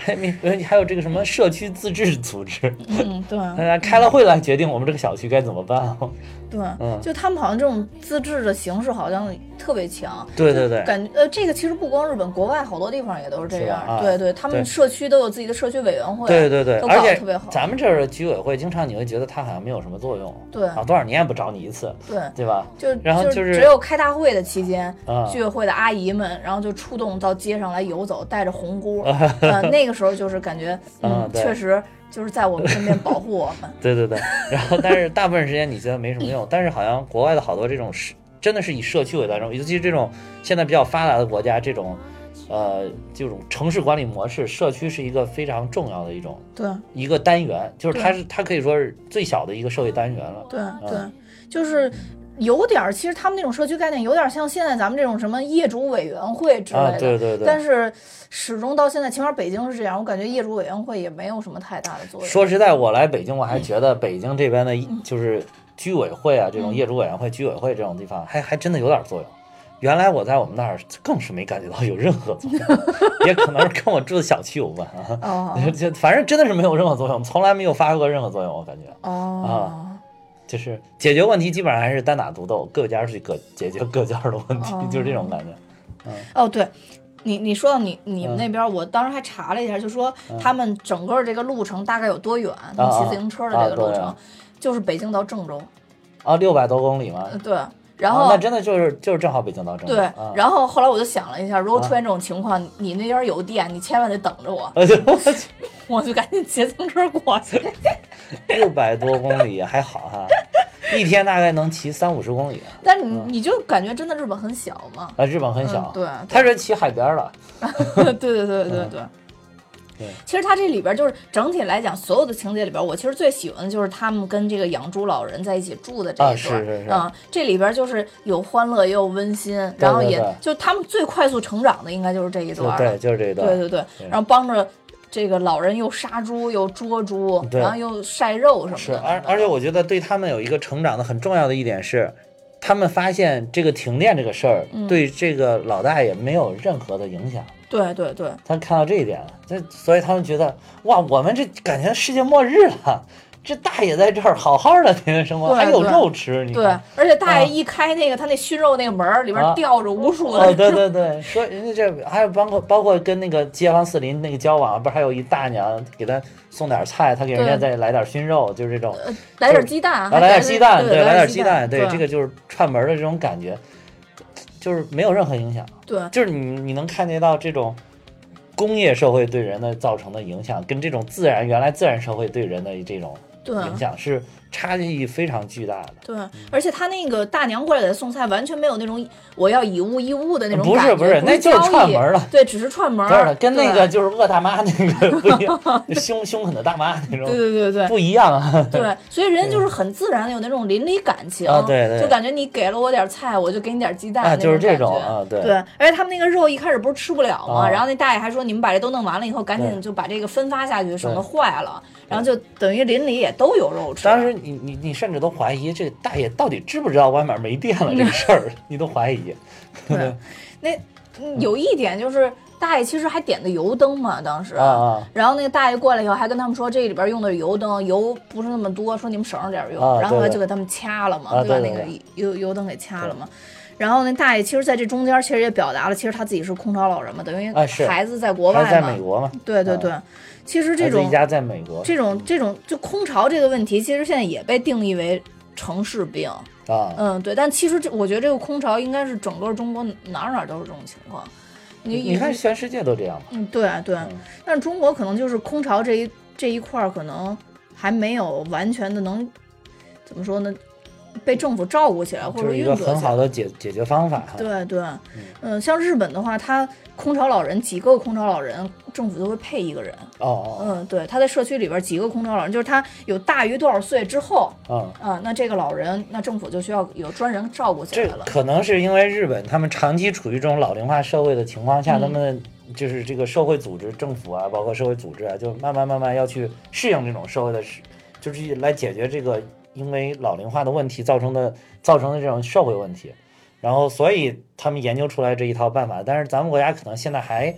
还没还有这个什么社区自治组织，嗯对。大家开了会来决定我们这个小区该怎么办。对，嗯就他们好像这种自治的形式好像特别强。对对对，感觉呃，这个其实不光日本，国外好多地方也都是这样。啊对对，他们社区都有自己的社区委员会。对对对，都搞而且得特别好。咱们这儿的居委会，经常你会觉得它好像没有什么作用，对啊，多少年也不找你一次，对，对吧？就然后就是只有开大会的期间，啊居委会的阿姨们，然后就出动到街上来游走，带着红箍。呃，那个时候就是感觉，嗯，嗯确实就是在我们身边保护我们。对对对，然后但是大部分时间你觉得没什么用，但是好像国外的好多这种是真的是以社区为单位，尤其是这种现在比较发达的国家，这种呃这种城市管理模式，社区是一个非常重要的一种对一个单元，就是它是它可以说是最小的一个社会单元了。对对，就是。有点儿，其实他们那种社区概念有点像现在咱们这种什么业主委员会之类的，啊对对对。但是始终到现在，起码北京是这样，我感觉业主委员会也没有什么太大的作用。说实在，我来北京，我还觉得北京这边的就是居委会啊，这种嗯业主委员会、居委会这种地方，还还真的有点作用。原来我在我们那儿更是没感觉到有任何作用，也可能是跟我住的小区有关啊。哦。就反正真的是没有任何作用，从来没有发挥过任何作用，我感觉。哦就是解决问题基本上还是单打独斗，各家去各解决各家的问题，哦就是这种感觉。嗯哦，对。你你说到你你们嗯那边，我当时还查了一下，就说他们整个这个路程大概有多远？他们啊骑自行车的这个路程啊对啊，就是北京到郑州，啊，六百多公里嘛呃，对，然啊后那真的就是就是正好北京到郑州。对啊，然后后来我就想了一下，如果啊出现这种情况，你那边有电，你千万得等着我，我就赶紧骑自行车过去。六百多公里还好哈，一天大概能骑三五十公里但是你你就感觉真的日本很小嘛？啊。日本很小，嗯对他是骑海边儿了。对对对对对对。其实它这里边就是整体来讲，所有的情节里边，我其实最喜欢的就是他们跟这个养猪老人在一起住的这一段。啊是是是嗯，这里边就是有欢乐也有温馨，然后也就他们最快速成长的应该就是这一段。对，就是这一段。对对对对然后帮着这个老人又杀猪又捉猪，然后又晒肉什么的。是，而而且我觉得对他们有一个成长的很重要的一点是，他们发现这个停电这个事儿嗯对这个老大爷没有任何的影响。对对对他看到这一点了，这所以他们觉得哇，我们这感觉世界末日了，这大爷在这儿好好的天天生活，还有肉吃，你对。，而且大爷啊一开那个他那熏肉那个门儿，里边啊吊着无数的哦，对对对，说人家这还有包括包括跟那个街坊四邻那个交往，不是还有一大娘给他送点菜，他给人家再来点熏肉，就是这种，来点鸡蛋，啊，来点鸡蛋，对，来点点鸡蛋，对这个就是串门的这种感觉，就是没有任何影响，对。就是你你能看见到这种工业社会对人的造成的影响，跟这种自然原来自然社会对人的这种对影响是差异非常巨大的。对，而且他那个大娘过来给他送菜，完全没有那种我要以物易物的那种不是感觉，不是那就是串门了对，只是串门儿，不是，跟那个就是恶大妈那个 不一样，凶凶狠的大妈那种对对对对。不一样啊。对，所以人家就是很自然的有那种邻里感情，啊对对就感觉你给了我点菜，我就给你点鸡蛋，啊，就是这种啊，对对，而且他们那个肉一开始不是吃不了吗？啊然后那大爷还说你们把这都弄完了以后，赶紧就把这个分发下去，省得坏了。然后就等于邻里也都有肉吃。当时你你你甚至都怀疑这大爷到底知不知道外面没电了这个事儿，你都怀疑。对，那嗯有一点就是大爷其实还点的油灯嘛，当时。啊啊然后那个大爷过来以后，还跟他们说这里边用的是油灯，油不是那么多，说你们省着点用。啊然后就给他们掐了嘛，把那个油油灯给掐了嘛。然后那大爷其实在这中间，其实也表达了，其实他自己是空巢老人嘛，等于孩子在国外嘛。美国嘛，啊对对对，其实这种一家在美国这种这种就空巢这个问题，其实现在也被定义为城市病。啊，嗯，对，但其实这我觉得这个空巢应该是整个中国哪儿哪儿都是这种情况。你你看全世界都这样嘛。嗯，对对，但是中国可能就是空巢这一这一块儿，可能还没有完全的能怎么说呢，被政府照顾起来或者就是一个。很好的解解决方法哈。对对，嗯，像日本的话，它空巢老人几个空巢老人，政府都会配一个人。哦哦嗯，对，他在社区里边几个空巢老人，就是他有大于多少岁之后，哦，嗯，啊，那这个老人，那政府就需要有专人照顾起来了。可能是因为日本他们长期处于这种老龄化社会的情况下，嗯他们就是这个社会组织、政府啊，包括社会组织啊，就慢慢慢慢要去适应这种社会的事，就是来解决这个因为老龄化的问题造成的造成的这种社会问题。然后，所以他们研究出来这一套办法，但是咱们国家可能现在还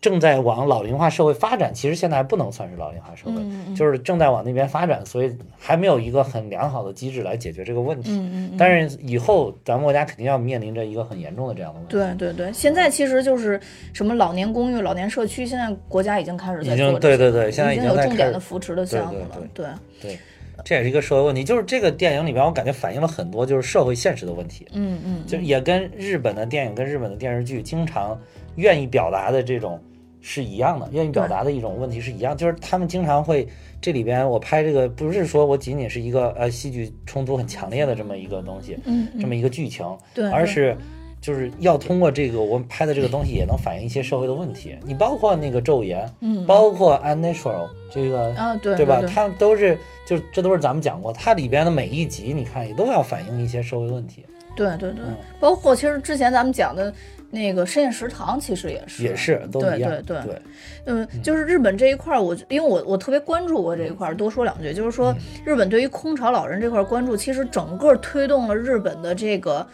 正在往老龄化社会发展，其实现在还不能算是老龄化社会，就是正在往那边发展，所以还没有一个很良好的机制来解决这个问题。嗯嗯。但是以后咱们国家肯定要面临着一个很严重的这样的问题。对对对，现在其实就是什么老年公寓、老年社区，现在国家已经开始在做。对对对，现在已经有重点的扶持的项目了。对对。这也是一个社会问题，就是这个电影里边，我感觉反映了很多就是社会现实的问题。嗯嗯，就也跟日本的电影、跟日本的电视剧经常愿意表达的这种是一样的，愿意表达的一种问题是一样，就是他们经常会这里边我拍这个不是说我仅仅是一个呃戏剧冲突很强烈的这么一个东西，嗯，这么一个剧情，对，而是。就是要通过这个我们拍的这个东西，也能反映一些社会的问题。你包括那个昼颜，嗯，包括 unnatural 这个啊，对对吧？它都是，就这都是咱们讲过，它里边的每一集，你看也都要反映一些社会问题。对对对，包括其实之前咱们讲的那个深夜食堂，其实也是也是都一样。对对对，嗯，就是日本这一块，我因为我我特别关注过这一块，多说两句，就是说日本对于空巢老人这块关注，其实整个推动了日本的这个。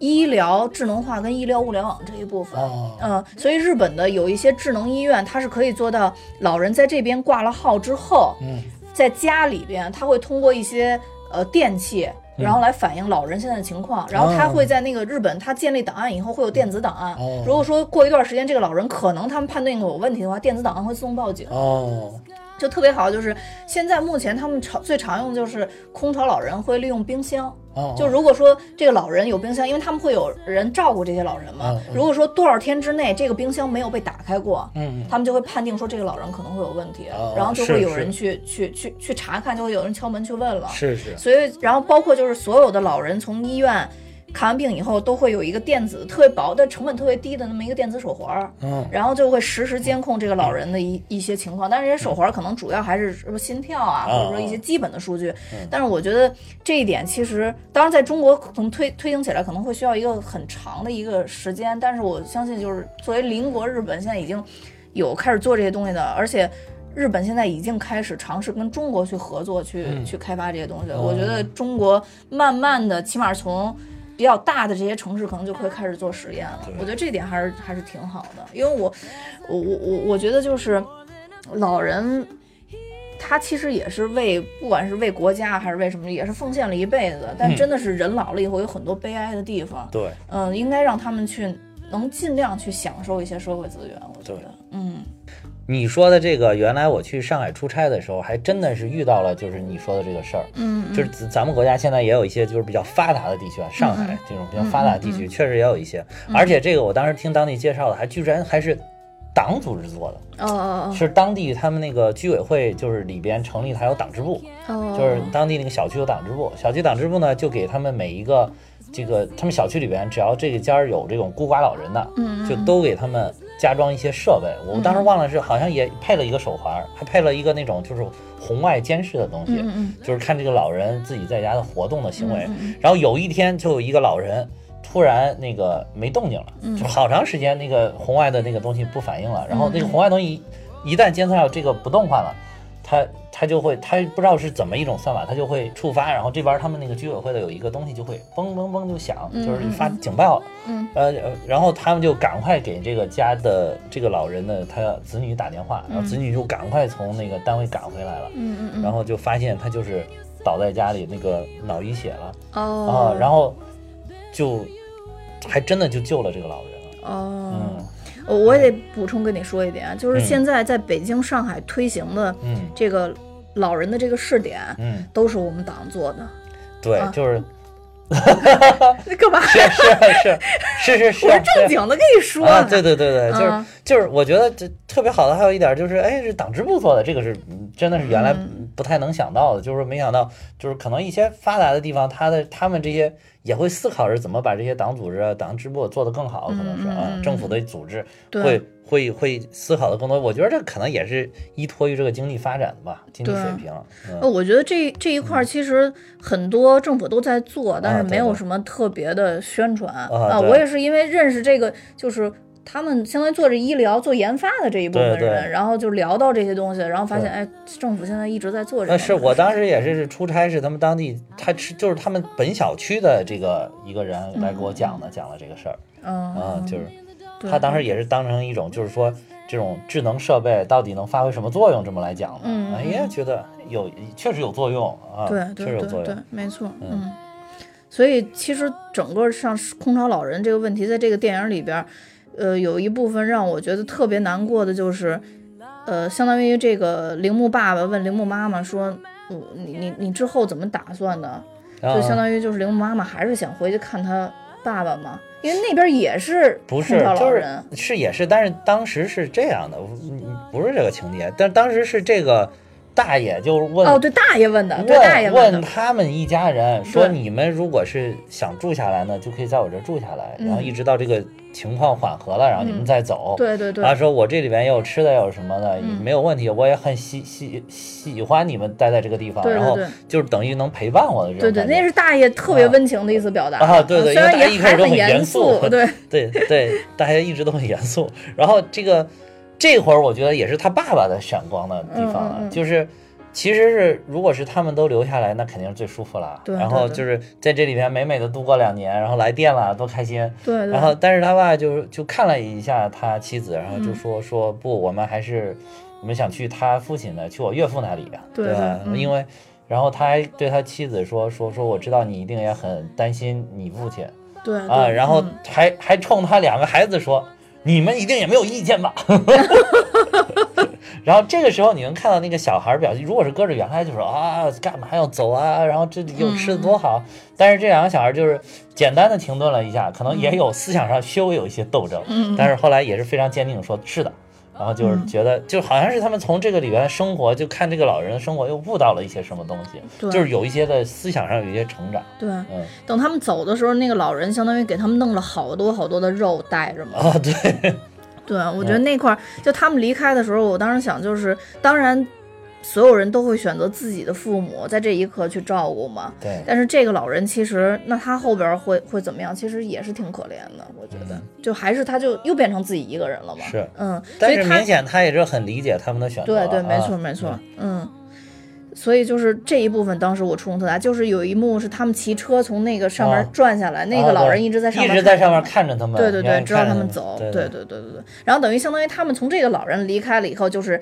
医疗智能化跟医疗物联网这一部分，嗯，所以日本的有一些智能医院，它是可以做到老人在这边挂了号之后，嗯，在家里边，他会通过一些呃电器，然后来反映老人现在的情况，然后他会在那个日本，他建立档案以后会有电子档案，如果说过一段时间这个老人可能他们判定有问题的话，电子档案会自动报警。哦。就特别好，就是现在目前他们常最常用的就是空巢老人会利用冰箱。就如果说这个老人有冰箱，因为他们会有人照顾这些老人嘛。如果说多少天之内这个冰箱没有被打开过，嗯，他们就会判定说这个老人可能会有问题，然后就会有人去去去去查看，就会有人敲门去问了。是是。所以，然后包括就是所有的老人从医院。看完病以后，都会有一个电子特别薄的、成本特别低的那么一个电子手环，嗯，然后就会实时监控这个老人的一一些情况。但是这些手环可能主要还是什么心跳啊，或者说一些基本的数据。但是我觉得这一点其实，当然在中国可能推推行起来可能会需要一个很长的一个时间。但是我相信，就是作为邻国日本，现在已经有开始做这些东西的，而且日本现在已经开始尝试跟中国去合作，去去开发这些东西。我觉得中国慢慢的，起码从比较大的这些城市可能就会开始做实验了，我觉得这点还是还是挺好的，因为我我我我我觉得就是老人他其实也是为不管是为国家还是为什么，也是奉献了一辈子，但真的是人老了以后有很多悲哀的地方，对，嗯，应该让他们去能尽量去享受一些社会资源，我觉得，嗯。你说的这个，原来我去上海出差的时候，还真的是遇到了，就是你说的这个事儿。嗯，就是咱们国家现在也有一些就是比较发达的地区啊，上海这种比较发达的地区，确实也有一些。而且这个我当时听当地介绍的，还居然还是党组织做的。哦哦哦，是当地他们那个居委会，就是里边成立还有党支部，就是当地那个小区有党支部，小区党支部呢就给他们每一个这个他们小区里边，只要这个家有这种孤寡老人的，嗯，就都给他们。加装一些设备，我当时忘了是好像也配了一个手环，还配了一个那种就是红外监视的东西，就是看这个老人自己在家的活动的行为。然后有一天就有一个老人突然那个没动静了，就好长时间那个红外的那个东西不反应了，然后那个红外东西一旦监测到这个不动换了，它。他就会，他不知道是怎么一种算法，他就会触发，然后这边他们那个居委会的有一个东西就会嘣嘣嘣就响，就是发警报，嗯，呃，然后他们就赶快给这个家的这个老人的他子女打电话，然后子女就赶快从那个单位赶回来了，嗯嗯然后就发现他就是倒在家里那个脑溢血了，哦，啊，然后就还真的就救了这个老人了，哦，嗯。我我也得补充跟你说一点，就是现在在北京、上海推行的这个老人的这个试点，嗯，都是我们党做的。对，就是。你干嘛？是是是是是是。我正经的跟你说。啊，对对对对，就是就是，我觉得这特别好的还有一点就是，哎，这党支部做的，这个是真的是原来不太能想到的，就是没想到，就是可能一些发达的地方，他的他们这些。也会思考着怎么把这些党组织、党支部做得更好，可能是啊，政府的组织会会会思考的更多。我觉得这可能也是依托于这个经济发展的吧，经济水平。呃，我觉得这这一块其实很多政府都在做，但是没有什么特别的宣传啊。我也是因为认识这个，就是。他们相当于做着医疗、做研发的这一部分人，然后就聊到这些东西，然后发现，哎，政府现在一直在做这个。是我当时也是出差，是他们当地，他是就是他们本小区的这个一个人来给我讲的，讲了这个事儿。嗯，就是他当时也是当成一种，就是说这种智能设备到底能发挥什么作用这么来讲的？嗯哎呀，觉得有确实有作用啊，对确对对对实有作用。，没错，嗯嗯。所以其实整个像空巢老人这个问题，在这个电影里边儿，呃，有一部分让我觉得特别难过的就是，呃，相当于这个铃木爸爸问铃木妈妈说：“我你你你之后怎么打算的？”啊就相当于就是铃木妈妈还是想回去看他爸爸嘛，因为那边也是不是就是人，是也是，但是当时是这样的，嗯不是这个情节，但当时是这个大爷就问哦，对，大爷问的，对大爷问问，他们一家人说，你们如果是想住下来呢，就可以在我这儿住下来，嗯。然后一直到这个情况缓和了，然后你们再走。对对对。然后说我这里边也有吃的，有什么的，嗯。没有问题，我也很喜喜喜欢你们待在这个地方，然后就是等于能陪伴我的这种对对，那是大爷特别温情的一次表达。啊对对虽然因为大爷一也开始都很严肃，对，对对，大家一直都很严肃。然后这个这会儿，我觉得也是他爸爸的闪光的地方了，就是其实是如果是他们都留下来，那肯定是最舒服了。对然后就是在这里边美美的度过两年，然后来电了，多开心。对对，然后但是他爸就就看了一下他妻子，然后就嗯说、说不，我们还是我们想去他父亲的，去我岳父那里，对吧？对嗯因为。然后他还对他妻子说说说，我知道你一定也很担心你父亲，对啊，然后嗯还还冲他两个孩子说：“你们一定也没有意见吧？” 然后这个时候你能看到那个小孩表情，如果是搁着原来就说啊，干嘛要走啊？然后这里有吃的多好。但是这两个小孩就是简单的停顿了一下，可能也有思想上稍微有一些斗争，嗯但是后来也是非常坚定地说：“是的。”然后就是觉得，就好像是他们从这个里边生活，就看这个老人的生活，又悟到了一些什么东西，对就是有一些的思想上有一些成长。对，嗯等他们走的时候，那个老人相当于给他们弄了好多好多的肉带着嘛。啊，对，对，我觉得那块儿就他们离开的时候，我当时想就是，当然所有人都会选择自己的父母在这一刻去照顾嘛。对，但是这个老人其实，那他后边会会怎么样？其实也是挺可怜的，我觉得，就还是他就又变成自己一个人了嘛。嗯是，嗯，但是明显他也是很理解他们的选择。对对，没啊错没错，嗯。所以就是这一部分，当时我触动特大，就是有一幕是他们骑车从那个上面啊转下来，那个老人一直在上面一直在上面看着他们，对对对，愿意直到看着们他们走，对对对对对对。然后等于相当于他们从这个老人离开了以后，就是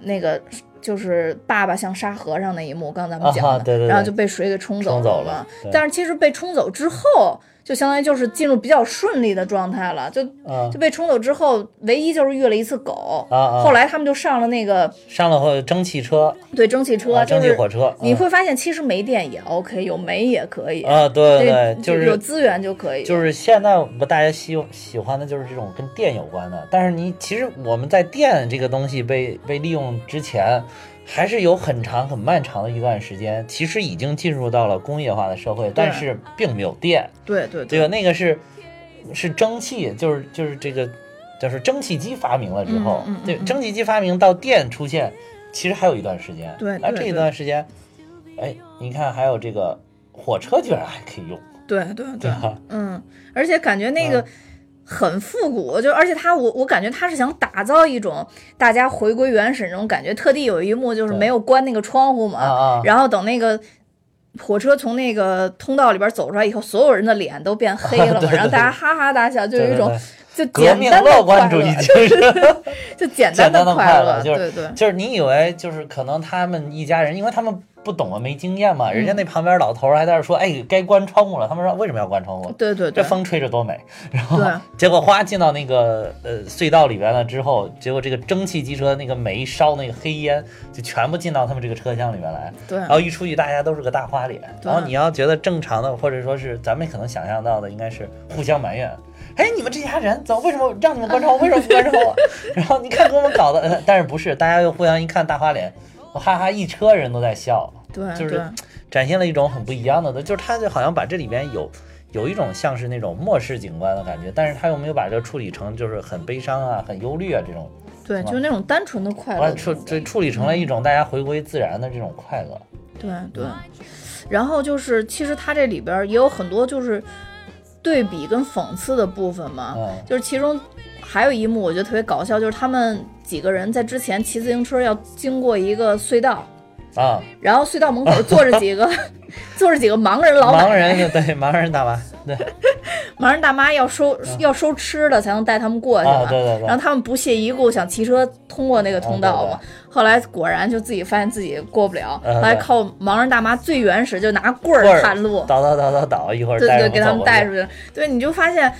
那个就是爸爸像沙和尚那一幕，刚才咱们讲的，啊对对对然后就被水给冲冲走了冲走了。但是其实被冲走之后，就相当于就是进入比较顺利的状态了，就啊就被冲走之后，唯一就是遇了一次狗。啊啊！后来他们就上了那个上了后蒸汽车，对蒸汽车，啊蒸汽火车，嗯你会发现其实没电也 OK，有煤也可以，啊，对对对，就是有资源就可以，就是现在不大家喜喜欢的就是这种跟电有关的，但是你其实我们在电这个东西被被利用之前，还是有很长很漫长的一段时间，其实已经进入到了工业化的社会，但是并没有电，对对对。吧？那个是是蒸汽，就是就是这个就是蒸汽机发明了之后，嗯嗯嗯嗯。对蒸汽机发明到电出现，其实还有一段时间，对那这一段时间，哎，你看还有这个火车居然还可以用，对对。对，吧？嗯，而且感觉那个嗯很复古，就而且他我我感觉他是想打造一种大家回归原始那种感觉，特地有一幕就是没有关那个窗户嘛，然后等那个。火车从那个通道里边走出来以后，所有人的脸都变黑了 然后大家哈哈大笑，就有一种就革命乐观主义，精神 就简简单的快快乐就是就是你以为就是可能他们一家人，因为他们不懂啊，没经验嘛，人家那旁边老头儿还在那说，哎，该关窗户了。他们说为什么要关窗户？对对对，这风吹着多美。然后对结果花进到那个呃隧道里边了之后，结果这个蒸汽机车那个煤烧那个黑烟就全部进到他们这个车厢里面来。对然后一出去，大家都是个大花脸。然后你要觉得正常的，或者说是咱们可能想象到的，应该是互相埋怨。哎，你们这家人怎么为什么让你们关照我？为什么不关照我？然后你看给我们搞的，呃但是不是？大家又互相一看大花脸，我哈哈，一车人都在笑，对就是展现了一种很不一样的，就是他就好像把这里边有有一种像是那种末世景观的感觉，但是他又没有把这个处理成就是很悲伤啊、很忧虑啊这种，对，就是那种单纯的快乐。处这处理成了一种大家回归自然的这种快乐。对对，然后就是其实它这里边儿也有很多就是对比跟讽刺的部分嘛，嗯就是其中还有一幕我觉得特别搞笑，就是他们几个人在之前骑自行车要经过一个隧道，啊，然后隧道门口坐着几个 坐着几个盲人老奶奶，盲人对盲人大妈，对，盲人大妈要收要收吃的才能带他们过去嘛，啊对对对然后他们不屑一顾，想骑车通过那个通道嘛。啊后来果然就自己发现自己过不了，啊后来靠盲人大妈最原始，就拿棍棍儿儿探路，倒倒倒倒倒，一会儿对对，给他们带出。去。对，你就发现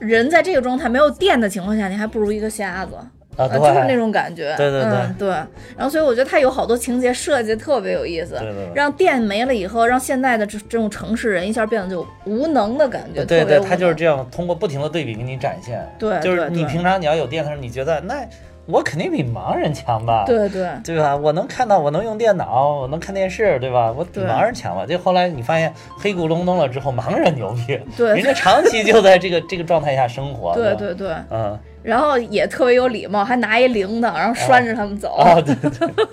人在这个状态没有电的情况下，你还不如一个瞎子。啊，就是那种感觉，对对对。嗯，对。然后，所以我觉得它有好多情节设计特别有意思，对对对。让电没了以后，让现在的这这种城市人一下变得就无能的感觉，对对，他就是这样，通过不停的对比给你展现。对就是你平常你要有电的时候，你觉得那我肯定比盲人强吧？对对对吧？我能看到，我能用电脑，我能看电视，对吧？我比盲人强吧？就后来你发现黑咕隆咚了之后，盲人牛逼，对人家长期就在这个 这个状态下生活，对对对，嗯，然后也特别有礼貌，还拿一铃铛，然后拴着他们走，啊，对对对对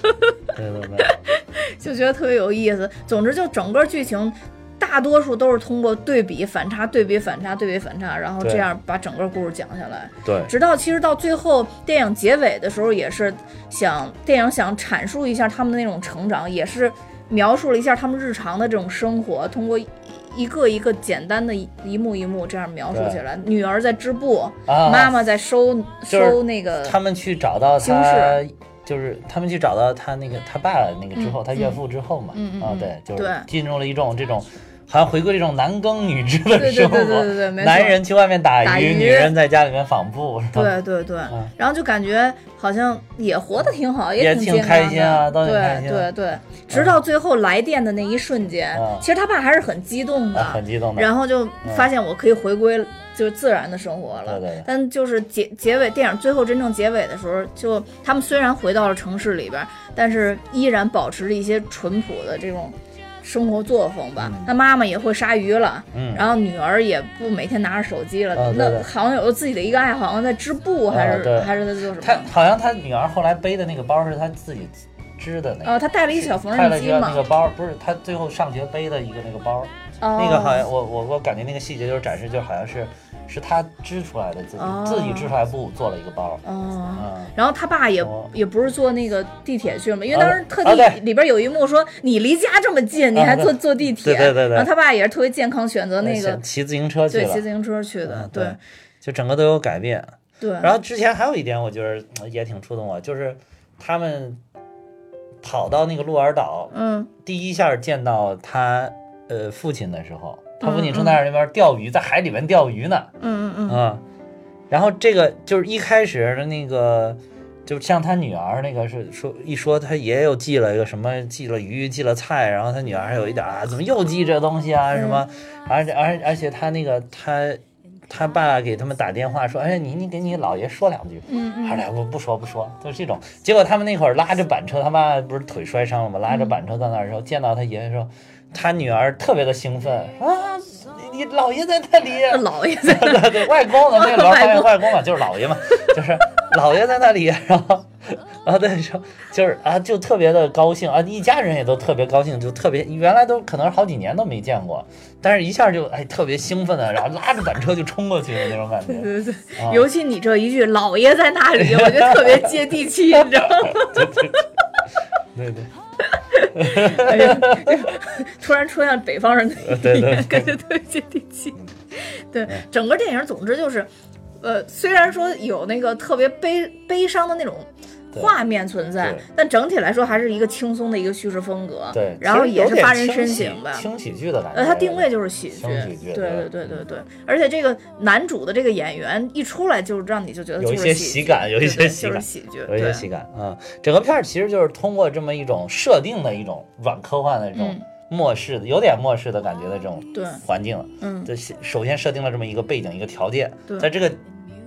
对对，就觉得特别有意思。总之，就整个剧情。大多数都是通过对比、反差、对比、反差、对比、反差，然后这样把整个故事讲下来。对。直到其实到最后电影结尾的时候，也是想电影想阐述一下他们的那种成长，也是描述了一下他们日常的这种生活，通过一一个一个简单的一一幕一幕这样描述起来。女儿在织布，啊，妈妈在收就是收那个，他们去找到形他式，就是他们去找到他那个他爸那个之后，他岳父之后嘛，啊，对，就是进入了一种这种。好像回归这种男耕女织的生活，对对对对对男人去外面打打鱼。女人在家里面纺布？对对对，嗯。然后就感觉好像也活得挺好，也挺开心啊的都挺开心对对。对，直到最后来电的那一瞬间，嗯。其实他爸还是很激动的，啊，很激动的。然后就发现我可以回归就是自然的生活了。对对对但就是结结尾电影最后真正结尾的时候，就他们虽然回到了城市里边，但是依然保持着一些淳朴的这种。生活作风吧，那妈妈也会杀鱼了，嗯然后女儿也不每天拿着手机了，啊对对那好像有了自己的一个爱好，好像在织布还是、还是在做什么他？好像他女儿后来背的那个包是他自己织的那个，哦，他带了一小缝纫机快乐街那，个包，不是他最后上学背的一个那个包，哦、那个好像我我我感觉那个细节就是展示，就好像是是他织出来的，自己、哦自己织出来布做了一个包，哦。嗯，然后他爸也、哦也不是坐那个地铁去了嘛，因为啊当时特地啊里边有一幕说你离家这么近，你还坐坐地铁，对对对对然后他爸也是特别健康选择那个骑自行车去了对骑自，行车去的，嗯对就整个都有改变。对。然后之前还有一点，我觉得呃也挺触动我，就是他们跑到那个鹿儿岛，嗯第一下见到他呃父亲的时候，他父亲嗯正在那边钓鱼，在海里面钓鱼呢，嗯嗯嗯啊，然后这个就是一开始的那个，就像他女儿那个是说一说他爷爷又寄了一个什么，寄了鱼，寄了菜，然后他女儿还有一点啊，怎么又寄这东西啊什么，而且而而且他那个他他爸给他们打电话说，哎，你你给你姥爷说两句。嗯嗯二两不不说不说，就是这种。结果他们那会儿拉着板车，他妈不是腿摔伤了吗？拉着板车在那儿的时候，见到他爷爷说，他女儿特别的兴奋啊，你你姥爷在那里，这 姥爷在 对对对，外公的 那个老外公。外公嘛，就是姥爷嘛，就是姥爷在那里，然后然后对说就是啊，就特别的高兴啊，一家人也都特别高兴，就特别原来都可能好几年都没见过，但是一下就哎特别兴奋的，然后拉着板车就冲过去的那种感觉。对对对，啊。尤其你这一句“姥爷在那里”，我觉得特别接地气，你知道吗？对对，哎呀，突然出现北方人的对对语言，感觉特别接地气。对，整个电影总之就是，呃，虽然说有那个特别悲悲伤的那种对画面存在，但整体来说还是一个轻松的一个叙事风格。对，然后也是发人深省吧。轻喜剧的感觉。呃，它定位就是喜剧，轻喜剧对对对对对对，而且这个男主的这个演员一出来就让你就觉得有一些喜感有一些喜感喜剧，有一些喜感啊、嗯。整个片儿其实就是通过这么一种设定的一种软科幻的这种嗯末世的，有点末世的感觉的这种对环境。嗯这首先设定了这么一个背景一个条件，对在这个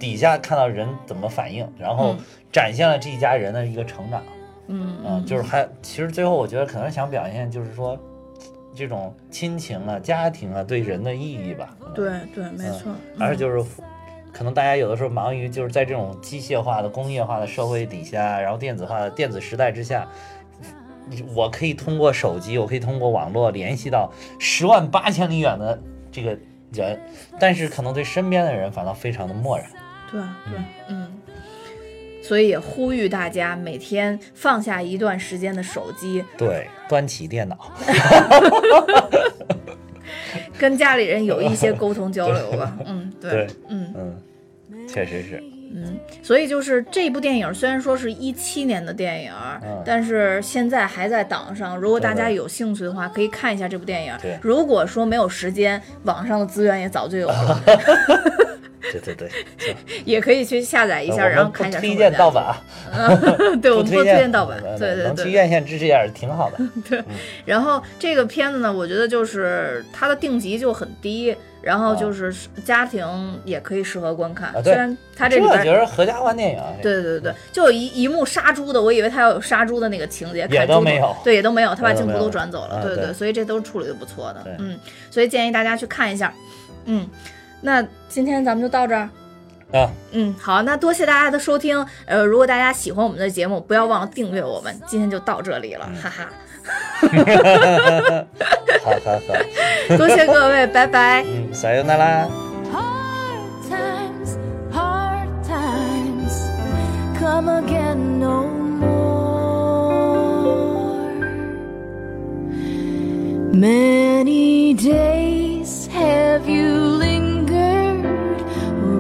底下看到人怎么反应，然后嗯展现了这一家人的一个成长。嗯嗯，就是还其实最后我觉得可能想表现就是说。这种亲情啊、家庭啊对人的意义吧，对对，没错，嗯而就是可能大家有的时候忙于就是在这种机械化的、工业化的社会底下，然后电子化的电子时代之下，我可以通过手机，我可以通过网络联系到十万八千里远的这个人，但是可能对身边的人反倒非常的漠然。对对，嗯。所以也呼吁大家每天放下一段时间的手机，对，端起电脑，跟家里人有一些沟通交流吧。嗯，对，嗯嗯，确实是。嗯，所以就是这部电影虽然说是一七年的电影，但是现在还在档上。如果大家有兴趣的话，可以看一下这部电影。如果说没有时间，网上的资源也早就有了。对对对，也可以去下载一下，然后看一下。推荐盗版。对，我们不推荐盗版。对对对，能去院线支持一下是挺好的。对，然后这个片子呢，我觉得就是它的定级就很低。然后就是家庭也可以适合观看，虽然它这里边觉得合家欢电影。对对对就有一一幕杀猪的，我以为他要有杀猪的那个情节，也都没有。对，也都没有，他把镜头都转走了。对对，所以这都是处理的不错的。嗯，所以建议大家去看一下。嗯，那今天咱们就到这儿。啊，嗯，好，那多谢大家的收听。呃，如果大家喜欢我们的节目，不要忘了订阅我们。今天就到这里了，哈哈。好 好好，多谢各位，拜拜。嗯，加油，娜拉。Many days have you lingered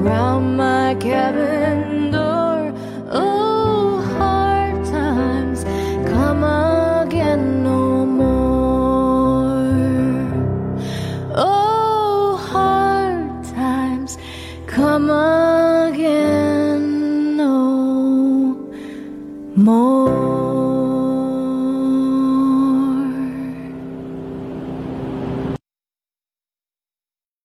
around my cabin door? Oh, hard times come again no more. Oh, hard times come again no more.